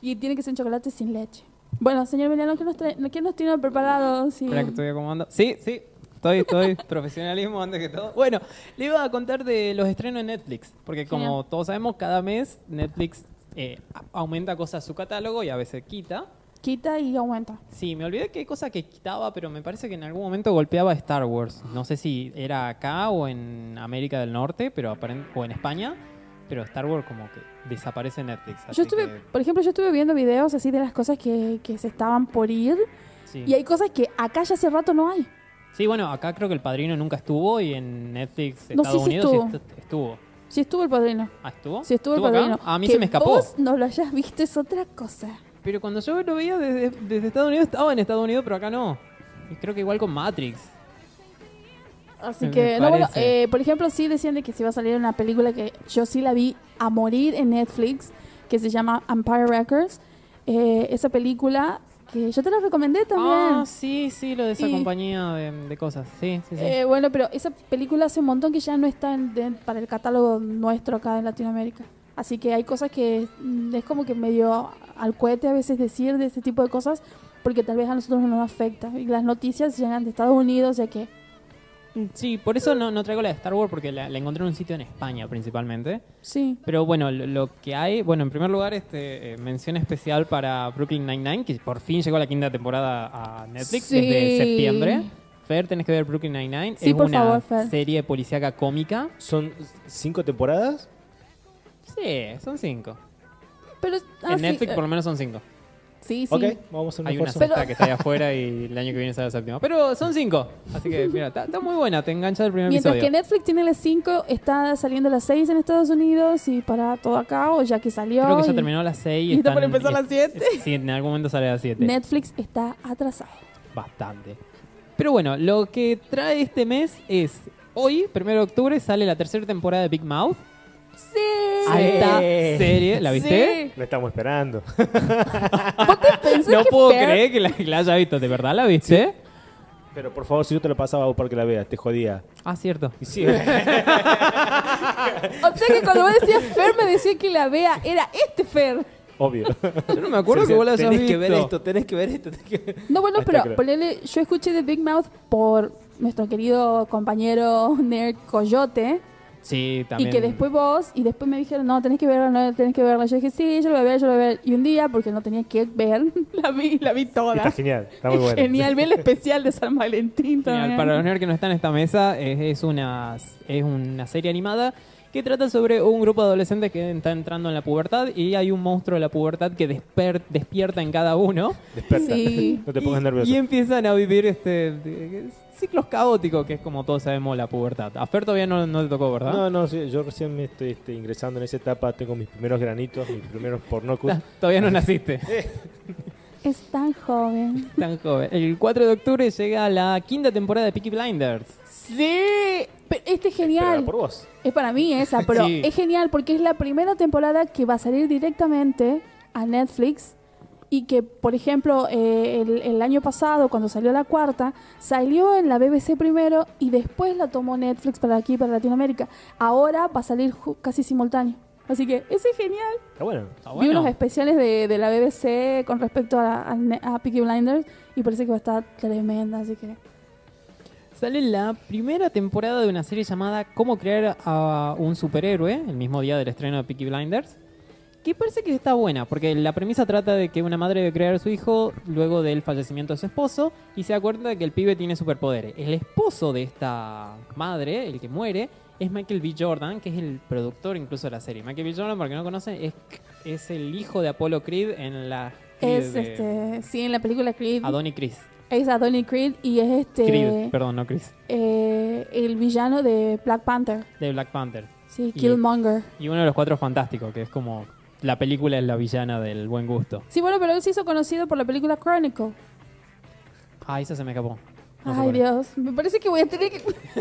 y tiene que ser un chocolate sin leche. Bueno, señor Emiliano, ¿qué nos, trae- qué nos tiene preparado? Sí. Espera que estoy acomodando. Sí, sí. Estoy, estoy. Profesionalismo antes que todo. Bueno, le iba a contar de los estrenos en Netflix. Porque como Genial. todos sabemos, cada mes Netflix eh, aumenta cosas a su catálogo y a veces quita. Quita y aumenta. Sí, me olvidé qué cosa que quitaba, pero me parece que en algún momento golpeaba a Star Wars. No sé si era acá o en América del Norte, pero o en España, pero Star Wars como que desaparece en Netflix. Yo estuve, que, por ejemplo, yo estuve viendo videos así de las cosas que, que se estaban por ir sí. y hay cosas que acá ya hace rato no hay. Sí, bueno, acá creo que el padrino nunca estuvo y en Netflix No, Estados sí, sí Unidos sí estuvo. estu- estuvo. Si estuvo el padrino. Ah, ¿estuvo? Si estuvo el acá? padrino. A mí Que se me escapó. Vos no lo hayas visto es otra cosa. Pero cuando yo lo veía desde, desde Estados Unidos, estaba en Estados Unidos, pero acá no. Y creo que igual con Matrix. Así Me que, no, bueno, parece. eh, por ejemplo, sí decían de que se iba a salir una película que yo sí la vi a morir en Netflix, que se llama Empire Records. Eh, esa película que yo te la recomendé también. Ah, sí, sí, lo de esa Y- compañía de, de cosas. Sí, sí, sí. Eh, bueno, pero esa película hace un montón que ya no está en- de- para el catálogo nuestro acá en Latinoamérica. Así que hay cosas que mm, es como que medio al cohete a veces decir de ese tipo de cosas, porque tal vez a nosotros no nos afecta. Y las noticias llegan de Estados Unidos, ya que Sí, por eso no, no traigo la de Star Wars, porque la, la encontré en un sitio en España principalmente. sí. Pero bueno, lo, lo que hay, bueno, en primer lugar, este, eh, mención especial para Brooklyn Nine-Nine, que por fin llegó la quinta temporada a Netflix Sí. desde septiembre. Fer, tenés que ver Brooklyn Nine-Nine. Sí, es por una favor, Fer. serie policíaca cómica. ¿Son cinco temporadas? Sí, son cinco. Pero, ah, en sí, Netflix eh, por lo menos son cinco. Sí, sí. Ok, vamos a hacer un Hay una esfuerzo. sexta Pero- que está ahí afuera y el año que viene sale la séptima. Pero son cinco. Así que, mira, está, está muy buena. Te engancha el primer Mientras que episodio. Netflix tiene las 5, está saliendo las 6 en Estados Unidos y para todo acá, o ya que salió. Creo que ya y terminó las seis. y está por empezar a las siete. Sí, en algún momento sale las siete. Netflix está atrasado. Bastante. Pero bueno, lo que trae este mes es... Hoy, 1 de octubre, sale la tercera temporada de Big Mouth. Sí. Alta serie. ¿La viste? Sí. Lo estamos esperando. ¿Vos te pensás No que puedo Fer- creer que la, que la haya visto. ¿De verdad la viste? Pero por favor, si yo te lo pasaba a vos para que la veas, te jodía. Ah, cierto. Y sí, O sea que cuando vos decías Fer me decía que la vea, era este Fer. obvio. Yo no me acuerdo que vos la hayas tenés visto. que ver esto, tenés que ver esto. tenés que- No, bueno, Ahí está, pero creo. ponele, yo escuché de Big Mouth por nuestro querido compañero Nerd Coyote. Sí, también. Y que después vos, y después me dijeron, no, tenés que verla, no, tenés que verla. Yo dije, sí, yo lo voy a ver, yo lo voy a ver. Y un día, porque no tenía que ver, la vi, la vi toda. Está genial, está muy bueno. Genial, vi el especial de San Valentín Genial. también. Para los nerds que no están en esta mesa, es, es una, es una serie animada que trata sobre un grupo de adolescentes que está entrando en la pubertad y hay un monstruo de la pubertad que desper- despierta en cada uno Desperta. Sí. No te pongas y, nervioso. y empiezan a vivir este ciclos caóticos, que es como todos sabemos la pubertad. A Fer todavía no, no le tocó, ¿verdad? No, no, sí, yo recién me estoy este, ingresando en esa etapa, tengo mis primeros granitos, mis primeros pornocus. Todavía no naciste. Es tan joven. Tan joven. El 4 de octubre llega la quinta temporada de Peaky Blinders. Sí. Pero este es genial. por vos. Es para mí esa, pero Sí. es genial porque es la primera temporada que va a salir directamente a Netflix y que, por ejemplo, eh, el, el año pasado, cuando salió la cuarta, salió en la BBC primero y después la tomó Netflix para aquí, para Latinoamérica. Ahora va a salir casi simultáneo. Así que ese es genial. Está bueno. Está Vi bueno. unos especiales de, de la BBC con respecto a, a, a Peaky Blinders y parece que va a estar tremenda, así que... Sale la primera temporada de una serie llamada Cómo crear a un superhéroe, el mismo día del estreno de Peaky Blinders. Que parece que está buena, porque la premisa trata de que una madre debe crear a su hijo luego del fallecimiento de su esposo y se da cuenta de que el pibe tiene superpoderes. El esposo de esta madre, el que muere, es Michael B. Jordan, que es el productor incluso de la serie. Michael B. Jordan, para que no conocen, es, es el hijo de Apollo Creed en la... Creed Es, de este, sí, en la película Creed. Adonis Chris. Es Adonai Creed y es este... Creed, perdón, no Chris. eh, el villano de Black Panther. De Black Panther. Sí, Y- Killmonger. Y uno de los cuatro fantásticos, que es como la película es la villana del buen gusto. Sí, bueno, pero él se hizo conocido por la película Chronicle. Ah, esa se me escapó. No Ay. Dios. Me parece que voy a tener que...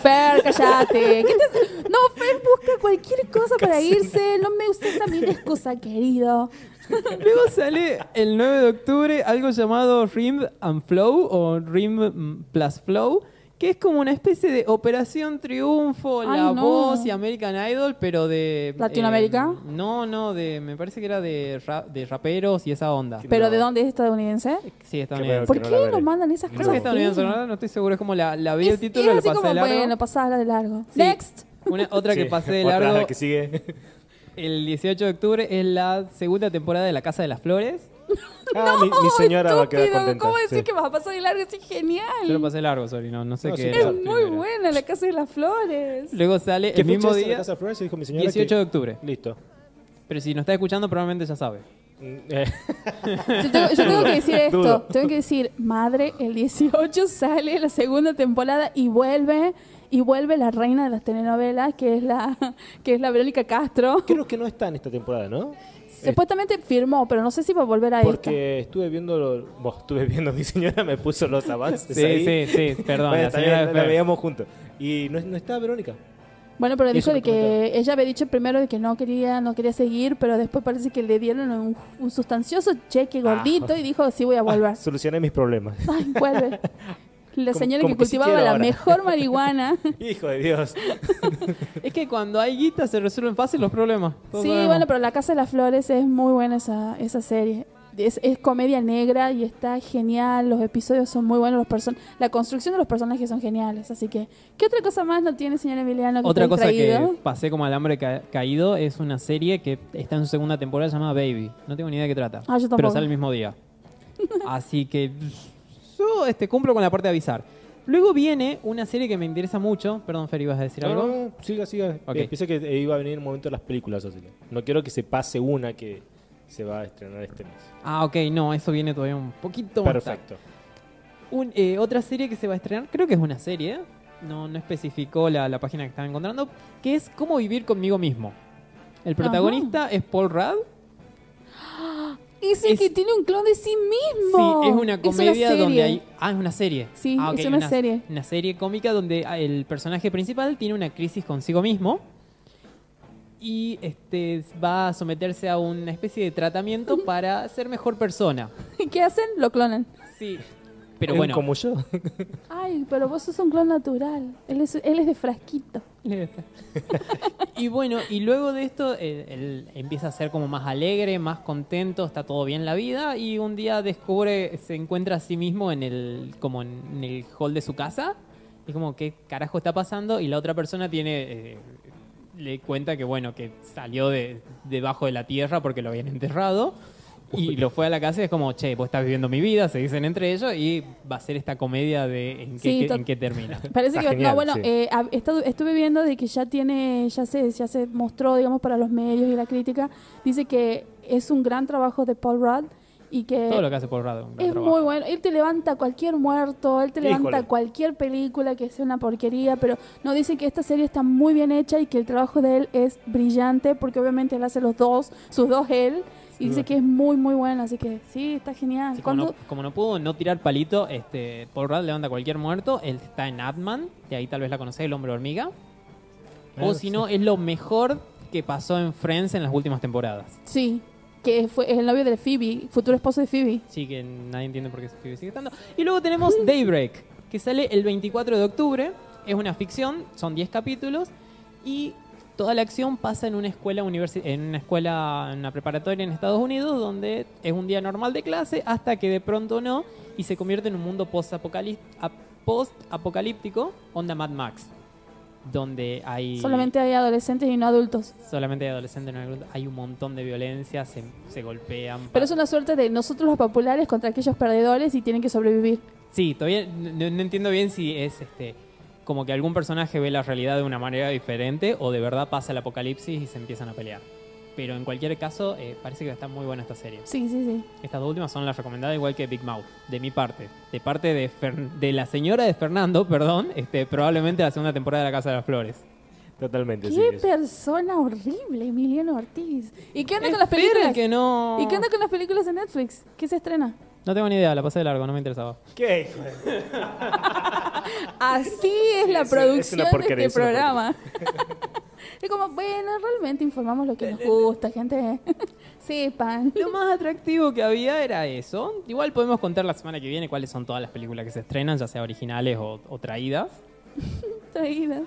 Fer, cállate. ¿Qué te- No, Fer busca cualquier cosa para irse. No me uses a mí de excusa, querido. Luego sale el 9 de octubre algo llamado Rim and Flow o Rim Plus Flow, que es como una especie de Operación Triunfo, Ay, La no. Voz y American Idol, pero de... ¿Latinoamérica? eh, no, no, de me parece que era de, ra- de raperos y esa onda. ¿Pero No. de dónde es estadounidense? Sí, raro. ¿Por que no qué nos mandan esas Creo cosas? que está estadounidense? ¿no? no estoy seguro, es como la, la vi el título es y así pasé como, de largo. bueno, de largo. Sí. Next. Una, otra que pasé de otra largo que sigue. el 18 de octubre es la segunda temporada de La Casa de las Flores. Ah, mi, mi señora va a quedar contenta. ¿Cómo decir sí. que vas a pasar de largo? Es genial. Yo lo pasé de largo, sorry, no, no sé No, qué sí, Es muy primero. buena la casa de las flores. Luego sale ¿Qué el mismo es la día, Casa Flores? Dijo mi señora 18 de que- octubre. Listo. Pero si no está escuchando, probablemente ya sabe. Mm, eh, Yo tengo, yo tengo que decir esto. Dudo. Tengo que decir, madre, el 18 sale la segunda temporada y vuelve y vuelve la reina de las telenovelas, que es la que es la Verónica Castro. Creo que no está en esta temporada, ¿no? Supuestamente firmó, pero no sé si va a volver a esta. Porque estuve viendo, lo- bueno, estuve viendo, mi señora me puso los avances Sí, ahí. sí, sí, perdón. Bueno, la señora la Fer. veíamos juntos. Y no, no está Verónica. Bueno, pero dijo de que ella había dicho primero de que no quería, no quería seguir, pero después parece que le dieron un, un sustancioso cheque gordito y dijo sí voy a volver. Solucioné mis problemas. Ay, vuelve. La señora como que cultivaba la ahora. mejor marihuana. Hijo de Dios. Es que cuando hay guita se resuelven fácil los problemas. Todos Sí, sabemos. bueno, pero La Casa de las Flores es muy buena esa, esa serie. Es, es comedia negra y está genial. Los episodios son muy buenos. Los person la construcción de los personajes son geniales. Así que, ¿qué otra cosa más no tiene, señor Emiliano? Que Otra cosa distraído? que pasé como alambre ca- caído es una serie que está en su segunda temporada llamada Baby. No tengo ni idea de qué trata. Ah, yo tampoco. Pero sale el mismo día. Así que yo este, cumplo con la parte de avisar. Luego viene una serie que me interesa mucho. Perdón, Fer, ¿ibas a decir No, algo? no, siga, siga. Ok. Eh, Pensé que iba a venir el momento de las películas, así que no quiero que se pase una que se va a estrenar este mes. Ah, ok, no, eso viene todavía un poquito más tarde. Perfecto. Un- eh, otra serie que se va a estrenar, creo que es una serie, no, no especificó la, la página que estaba encontrando, que es Cómo vivir conmigo mismo. El protagonista es Paul Rudd. Es el es- que tiene un clon de sí mismo. Sí, es una comedia donde hay... Ah, es una serie. Sí, Ah, es una serie. Una serie cómica donde ah, el personaje principal tiene una crisis consigo mismo y este va a someterse a una especie de tratamiento para ser mejor persona. ¿Y qué hacen? Lo clonan. Sí. Pero bueno, Como yo. Ay, pero vos sos un clon natural. Él es, él es de frasquito. y bueno, y luego de esto, él, él empieza a ser como más alegre, más contento, está todo bien en la vida y un día descubre, se encuentra a sí mismo en el, como en el hall de su casa y como, ¿qué carajo está pasando? Y la otra persona tiene, eh, le cuenta que bueno, que salió de debajo de la tierra porque lo habían enterrado. Y lo fue a la casa y es como, che, vos estás viviendo mi vida, se dicen entre ellos, y va a ser esta comedia de en qué, Sí, qué- en qué termina. Parece Está que, genial, no, bueno, sí. eh, estuve viendo de que ya tiene, ya se, ya se mostró, digamos, para los medios y la crítica. Dice que es un gran trabajo de Paul Rudd y que Todo lo que hace Paul Rudd. un gran es trabajo. muy bueno. Él te levanta cualquier muerto, él te levanta Híjole. cualquier película que sea una porquería, pero no dice que esta serie está muy bien hecha y que el trabajo de él es brillante porque obviamente él hace los dos, sus dos él. Y dice que es muy, muy bueno, así que sí, está genial. Sí, como, ¿Cuándo- no, como no pudo no tirar palito, este, Paul Rudd levanta cualquier muerto. Él está en Atman, de ahí tal vez la conocés, el hombre hormiga. O si sí. no, es lo mejor que pasó en Friends en las últimas temporadas. Sí, que fue, es el novio de Phoebe, futuro esposo de Phoebe. Sí, que nadie entiende por qué se sigue estando. Y luego tenemos Daybreak, que sale el 24 de octubre. Es una ficción, son 10 capítulos. Y toda la acción pasa en una escuela en una escuela, en una preparatoria en Estados Unidos, donde es un día normal de clase hasta que de pronto no, y se convierte en un mundo post-apocalí- ap- post-apocalíptico, onda Mad Max. Donde hay Solamente hay adolescentes y no adultos. solamente hay adolescentes, no hay adultos. hay un montón de violencia, se, se golpean. Pero es una suerte de nosotros los populares contra aquellos perdedores y tienen que sobrevivir. Sí, todavía no, no entiendo bien si es este como que algún personaje ve la realidad de una manera diferente o de verdad pasa el apocalipsis y se empiezan a pelear. Pero en cualquier caso, eh, parece que está muy buena esta serie. Sí, sí, sí. Estas dos últimas son las recomendadas, igual que Big Mouth, de mi parte. De parte de, Fer- de la señora de Fernando, perdón, este, probablemente la segunda temporada de La Casa de las Flores. Totalmente. Qué persona horrible, Emiliano Ortiz. ¿Y qué onda Es con las películas? el que no... ¿Y qué onda con las películas de Netflix? ¿Qué se estrena? No tengo ni idea, la pasé de largo, no me interesaba. ¿Qué? Así es la Es- es una producción de este programa. es como, bueno, realmente informamos lo que nos gusta, gente. Sepan. Lo más atractivo que había era eso. Igual podemos contar la semana que viene cuáles son todas las películas que se estrenan, ya sea originales o, o traídas. Traída.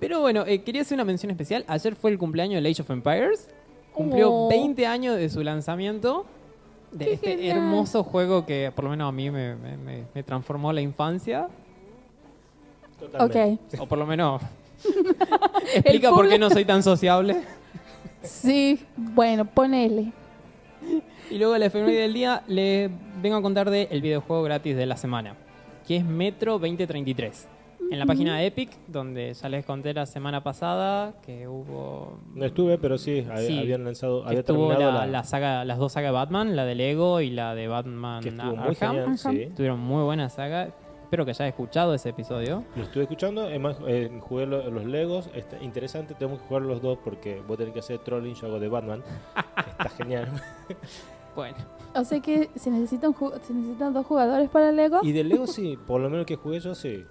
Pero bueno, eh, quería hacer una mención especial. Ayer fue el cumpleaños de Age of Empires. Cumplió Oh. 20 años de su lanzamiento. De este genial. hermoso juego que por lo menos a mí me, me- transformó la infancia. Totalmente. O por lo menos explica por qué no soy tan sociable. Sí, bueno, ponele. Y luego la efeméride del día le vengo a contar de el videojuego gratis de la semana, que es Metro 2033. En la página de Epic, donde ya les conté la semana pasada que hubo No estuve, pero sí, hab- Sí, habían lanzado, que había estuvo terminado la, la, la saga, las dos sagas de Batman, la de Lego y la de Batman que estuvo muy Arkham. genial, sí. Tuvieron muy buena saga. espero que hayas escuchado ese episodio. Lo estuve escuchando, además eh, jugué lo- los Legos, está interesante, tenemos que jugar los dos porque vos tenés que hacer trolling, yo hago de Batman. está genial. Bueno, O sea que se necesitan, se necesitan dos jugadores para Lego. Y de Lego sí, por lo menos que jugué yo sí.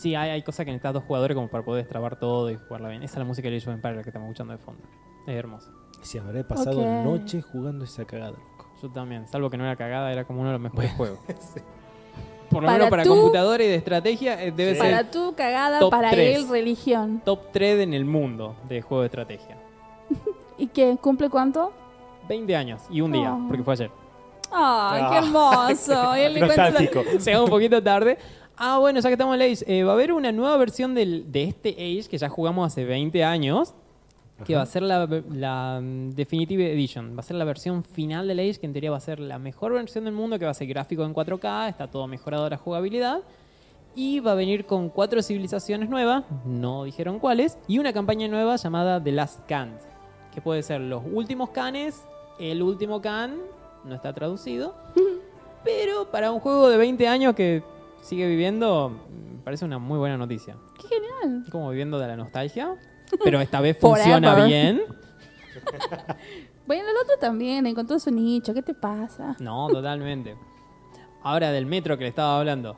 Sí, hay, hay cosas que necesitas dos jugadores como para poder destrabar todo y jugarla bien. Esa es la música de Age of Empires que estamos escuchando de fondo. Es hermoso. Sí, me habré pasado Ok. noche jugando esa cagada, loco. Yo también, salvo que no era cagada, era como uno de los mejores juegos. Por lo Para menos para tú- computadora y de estrategia eh, debe Sí. ser Para tu cagada, Top para tres. él, religión. top 3 en el mundo de juego de estrategia. ¿Y qué? ¿Cumple cuánto? 20 años y un día, Oh. porque fue ayer. ¡Ay, qué Ah. hermoso! La- Nostálgico. Llegamos un poquito tarde. Ah, bueno, ya que estamos en el Age, eh, va a haber una nueva versión del- de este Age que ya jugamos hace 20 años, que va a ser la, la, mm, Definitive Edition. Va a ser la versión final del Age, que en teoría va a ser la mejor versión del mundo, que va a ser gráfico en 4K, está todo mejorado la jugabilidad. Y va a venir con cuatro civilizaciones nuevas, no dijeron cuáles, y una campaña nueva llamada The Last Khan, que puede ser los últimos Khanes, el último Khan, no está traducido, pero para un juego de 20 años que sigue viviendo, me parece una muy buena noticia. ¡Qué genial! Como viviendo de la nostalgia, pero esta vez funciona bien. Bueno, el otro también encontró su nicho. ¿Qué te pasa? No, totalmente. Ahora del Metro que le estaba hablando,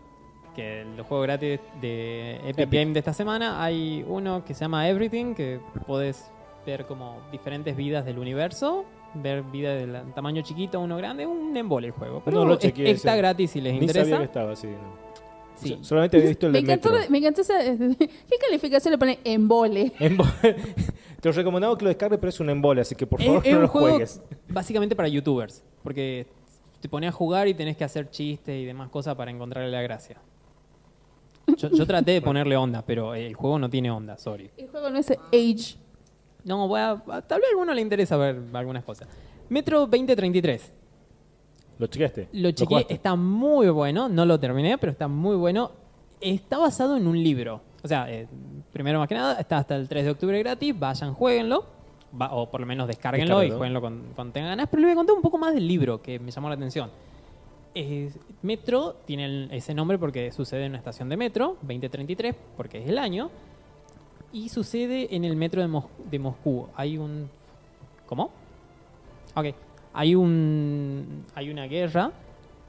que el juego gratis de Epic, Epic. Game de esta semana, hay uno que se llama Everything, que podés ver como diferentes vidas del universo, ver vidas del tamaño chiquito, uno grande, un embole el juego. Pero No lo es- chequeé está gratis si les Ni sabía que interesa. estaba así. no. Sí. Solamente había visto el Me de encantó, Metro. me encantó esa... ¿Qué calificación le pone embole? Embo- Te lo recomendamos que lo descargues, pero es un embole, así que por Es- favor es no un lo juego juegues. básicamente para youtubers, porque te pones a jugar y tenés que hacer chistes y demás cosas para encontrarle la gracia. Yo, yo traté de ponerle onda, pero el juego no tiene onda, sorry. El juego no es Age. No, voy a, a- tal vez a alguno le interesa ver algunas cosas. Metro 2033. ¿Lo chequeaste? Lo chequeé, está muy bueno, no lo terminé, pero está muy bueno. Está basado en un libro. O sea, eh, primero más que nada, está hasta el 3 de octubre gratis, vayan, jueguenlo. Va- o por lo menos descárguenlo y jueguenlo cuando, cuando tengan ganas. Pero les voy a contar un poco más del libro que me llamó la atención. Es- metro tiene el- ese nombre porque sucede en una estación de metro, 2033, porque es el año. Y sucede en el metro de, Mos- de Moscú. Hay un... ¿Cómo? Ok. Hay un... Hay una guerra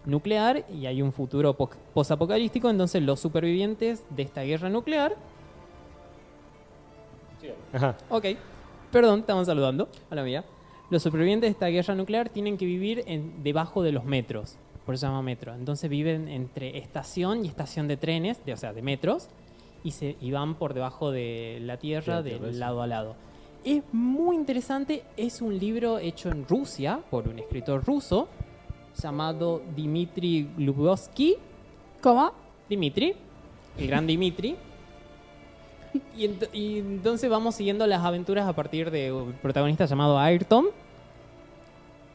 nuclear y hay un futuro po- posapocalíptico. Entonces los supervivientes de esta guerra nuclear... Ajá. Ok. Perdón, estaban saludando. A la mía. Los supervivientes de esta guerra nuclear tienen que vivir en, debajo de los metros. Por eso se llama metro. Entonces viven entre estación y estación de trenes, de, o sea, de metros, y, se, y van por debajo de la tierra, tierra, de sí. lado a lado. Es muy interesante. Es un libro hecho en Rusia por un escritor ruso llamado Dmitry Glubovsky. ¿Cómo? Dimitri, el gran Dimitri. Y, ent- y entonces vamos siguiendo las aventuras a partir de un protagonista llamado Ayrton.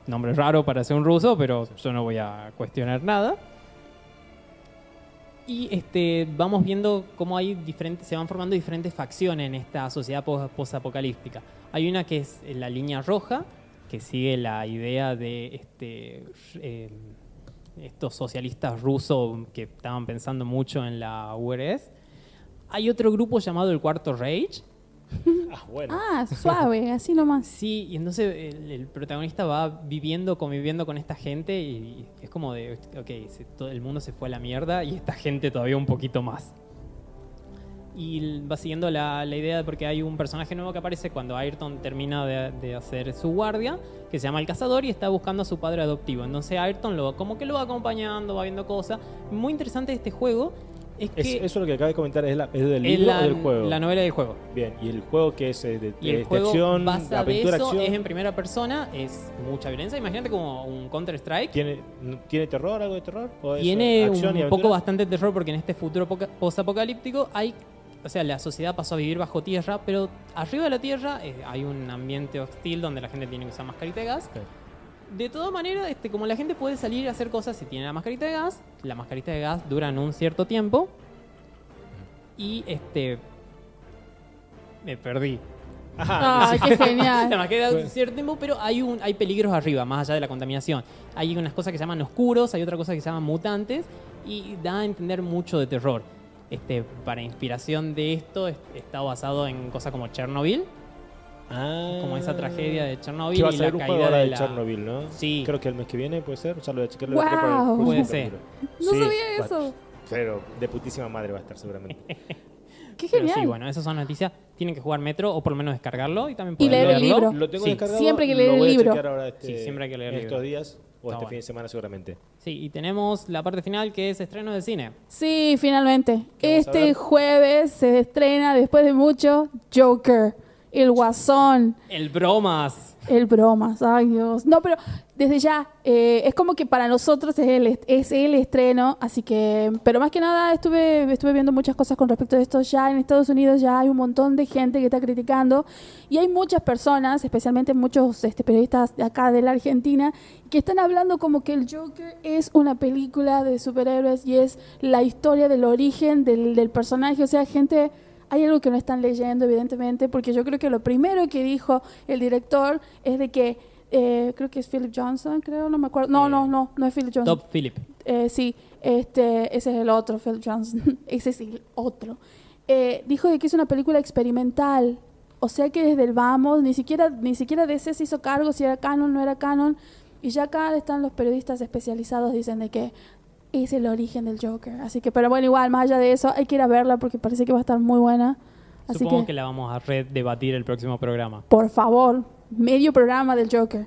Nombre raro para ser un ruso, pero yo no voy a cuestionar nada. Y este, vamos viendo cómo hay diferentes, se van formando diferentes facciones en esta sociedad pos- posapocalíptica. Hay una que es la línea roja, que sigue la idea de este, eh, estos socialistas rusos que estaban pensando mucho en la URSS. Hay otro grupo llamado el Cuarto Reich. Ah, bueno. Ah, suave, así nomás. Sí, y entonces el, el protagonista va viviendo, conviviendo con esta gente y es como de, ok, se- todo el mundo se fue a la mierda y esta gente todavía un poquito más. Y va siguiendo la, la idea de porque hay un personaje nuevo que aparece cuando Ayrton termina de, de hacer su guardia, que se llama el cazador y está buscando a su padre adoptivo. Entonces Ayrton lo, como que lo va acompañando, va viendo cosas. Muy interesante este juego es que Es- eso es lo que acabas de comentar, ¿es, la, es del libro la, o del juego? la novela del juego. Bien, y el juego que es eh, de, Y de- el juego de acción, basa de aventura, eso, acción. es en primera persona, es mucha violencia. Imagínate como un Counter-Strike. ¿Tiene, ¿Tiene terror, algo de terror? ¿O Tiene eh, y un aventura? poco bastante terror porque en este futuro poca- posapocalíptico hay, o sea, la sociedad pasó a vivir bajo tierra, pero arriba de la tierra eh, hay un ambiente hostil donde la gente tiene que usar mascarita de gas. Ok. De todas maneras, este, como la gente puede salir a hacer cosas si tiene la mascarita de gas, la mascarita de gas duran un cierto tiempo y este me perdí. Ajá, Ay, qué genial. La mascarita Bueno. un cierto tiempo, pero hay un hay peligros arriba, más allá de la contaminación. Hay unas cosas que se llaman oscuros, hay otra cosa que se llaman mutantes y da a entender mucho de terror. Este, para inspiración de esto, es- está basado en cosas como Chernobyl, Ah. como esa tragedia de Chernobyl Que va a y la salir un juego caída ahora de de la... Chernobyl, ¿no? Sí. Creo que el mes que viene puede ser. Ya lo voy a chequear. lo Wow. voy a el Puede ser. No Sí, sabía va- eso. Pero de putísima madre va a estar seguramente. Qué Pero genial. sí, bueno, esas son noticias. Tienen que jugar Metro o por lo menos descargarlo y también Y poder leer el libro. Lo tengo Sí. descargado. Siempre hay que leer lo el voy a libro. chequear ahora este- Sí, siempre hay que leer el estos libro. días o Está este bueno. fin de semana seguramente. Sí, y tenemos la parte final que es estreno de cine. Sí, finalmente. ¿Qué vamos a Este jueves se estrena, después de mucho, Joker, el Guasón, El Bromas. el Bromas. Ay, Dios. No, pero desde ya, eh, es como que para nosotros es el, es el estreno, así que, pero más que nada estuve, estuve viendo muchas cosas con respecto a esto. Ya en Estados Unidos ya hay un montón de gente que está criticando y hay muchas personas, especialmente muchos este, periodistas de acá de la Argentina, que están hablando como que el Joker es una película de superhéroes y es la historia del origen del, del personaje. O sea, gente, hay algo que no están leyendo, evidentemente, porque yo creo que lo primero que dijo el director es de que, eh, creo que es Philip Johnson, creo, no me acuerdo. No, Eh, no, no, no es Philip Johnson. Top Philip. Eh, sí, este, ese es el otro, Phil Johnson. ese es el otro. Eh, dijo de que es una película experimental. O sea que desde el vamos, ni siquiera, ni siquiera DC se hizo cargo si era canon o no era canon. Y ya acá están los periodistas especializados, dicen de que es el origen del Joker. Así que, pero bueno, igual, más allá de eso, hay que ir a verla porque parece que va a estar muy buena. Así Supongo que, que... la vamos a redebatir el próximo programa. por favor, medio programa del Joker.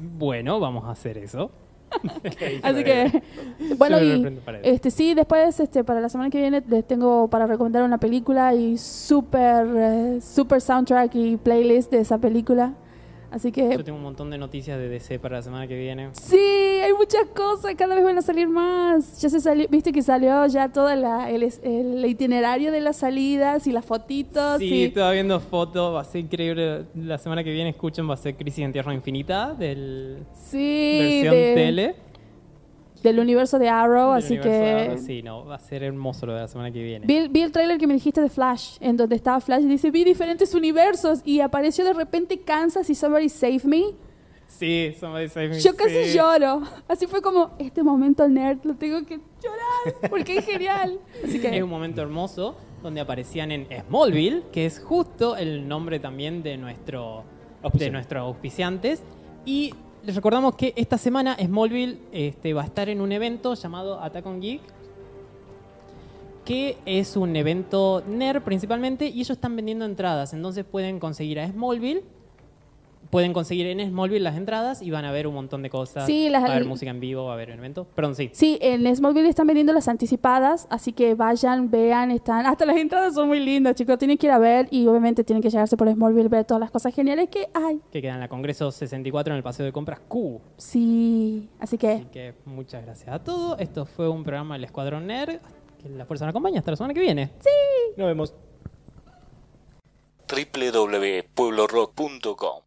Bueno, vamos a hacer eso. Así que, bueno, y este sí, después, este, para la semana que viene, les tengo para recomendar una película y súper, eh, súper soundtrack y playlist de esa película. Así que, Yo tengo un montón de noticias de DC para la semana que viene. sí, hay muchas cosas, cada vez van a salir más. Ya se salió, viste que salió ya todo el, el itinerario de las salidas y las fotitos. Sí, y- estaba viendo fotos, va a ser increíble. La semana que viene escuchen, va a ser Crisis en Tierra Infinita del sí, versión de- tele. Del universo de Arrow, del así que... Arrow. Sí, no, va a ser hermoso lo de la semana que viene. Vi, vi el trailer que me dijiste de Flash, en donde estaba Flash y dice, vi diferentes universos y apareció de repente Kansas y Somebody Save Me. Sí, somebody save me. Yo casi sí. lloro. Así fue como, este momento nerd lo tengo que llorar porque es genial. Así Es que, un momento hermoso donde aparecían en Smallville, que es justo el nombre también de nuestro de nuestros auspiciantes. Y les recordamos que esta semana Smallville este, va a estar en un evento llamado Attack on Geek, que es un evento nerd principalmente, y ellos están vendiendo entradas. Entonces pueden conseguir a Smallville, pueden conseguir en Smallville las entradas y van a ver un montón de cosas. Sí, las- va a haber música en vivo, va a haber un evento. Perdón, sí. sí, en Smallville están vendiendo las anticipadas, así que vayan, vean, están... Hasta las entradas son muy lindas, chicos. Tienen que ir a ver y obviamente tienen que llegarse por Smallville, ver todas las cosas geniales que hay. Que queda en la Congreso 64 en el Paseo de Compras Q. Sí, así que... Así que muchas gracias a todos. Esto fue un programa del Escuadrón Nerd. Que la fuerza nos acompaña hasta la semana que viene. Nos vemos. www.pueblorock.com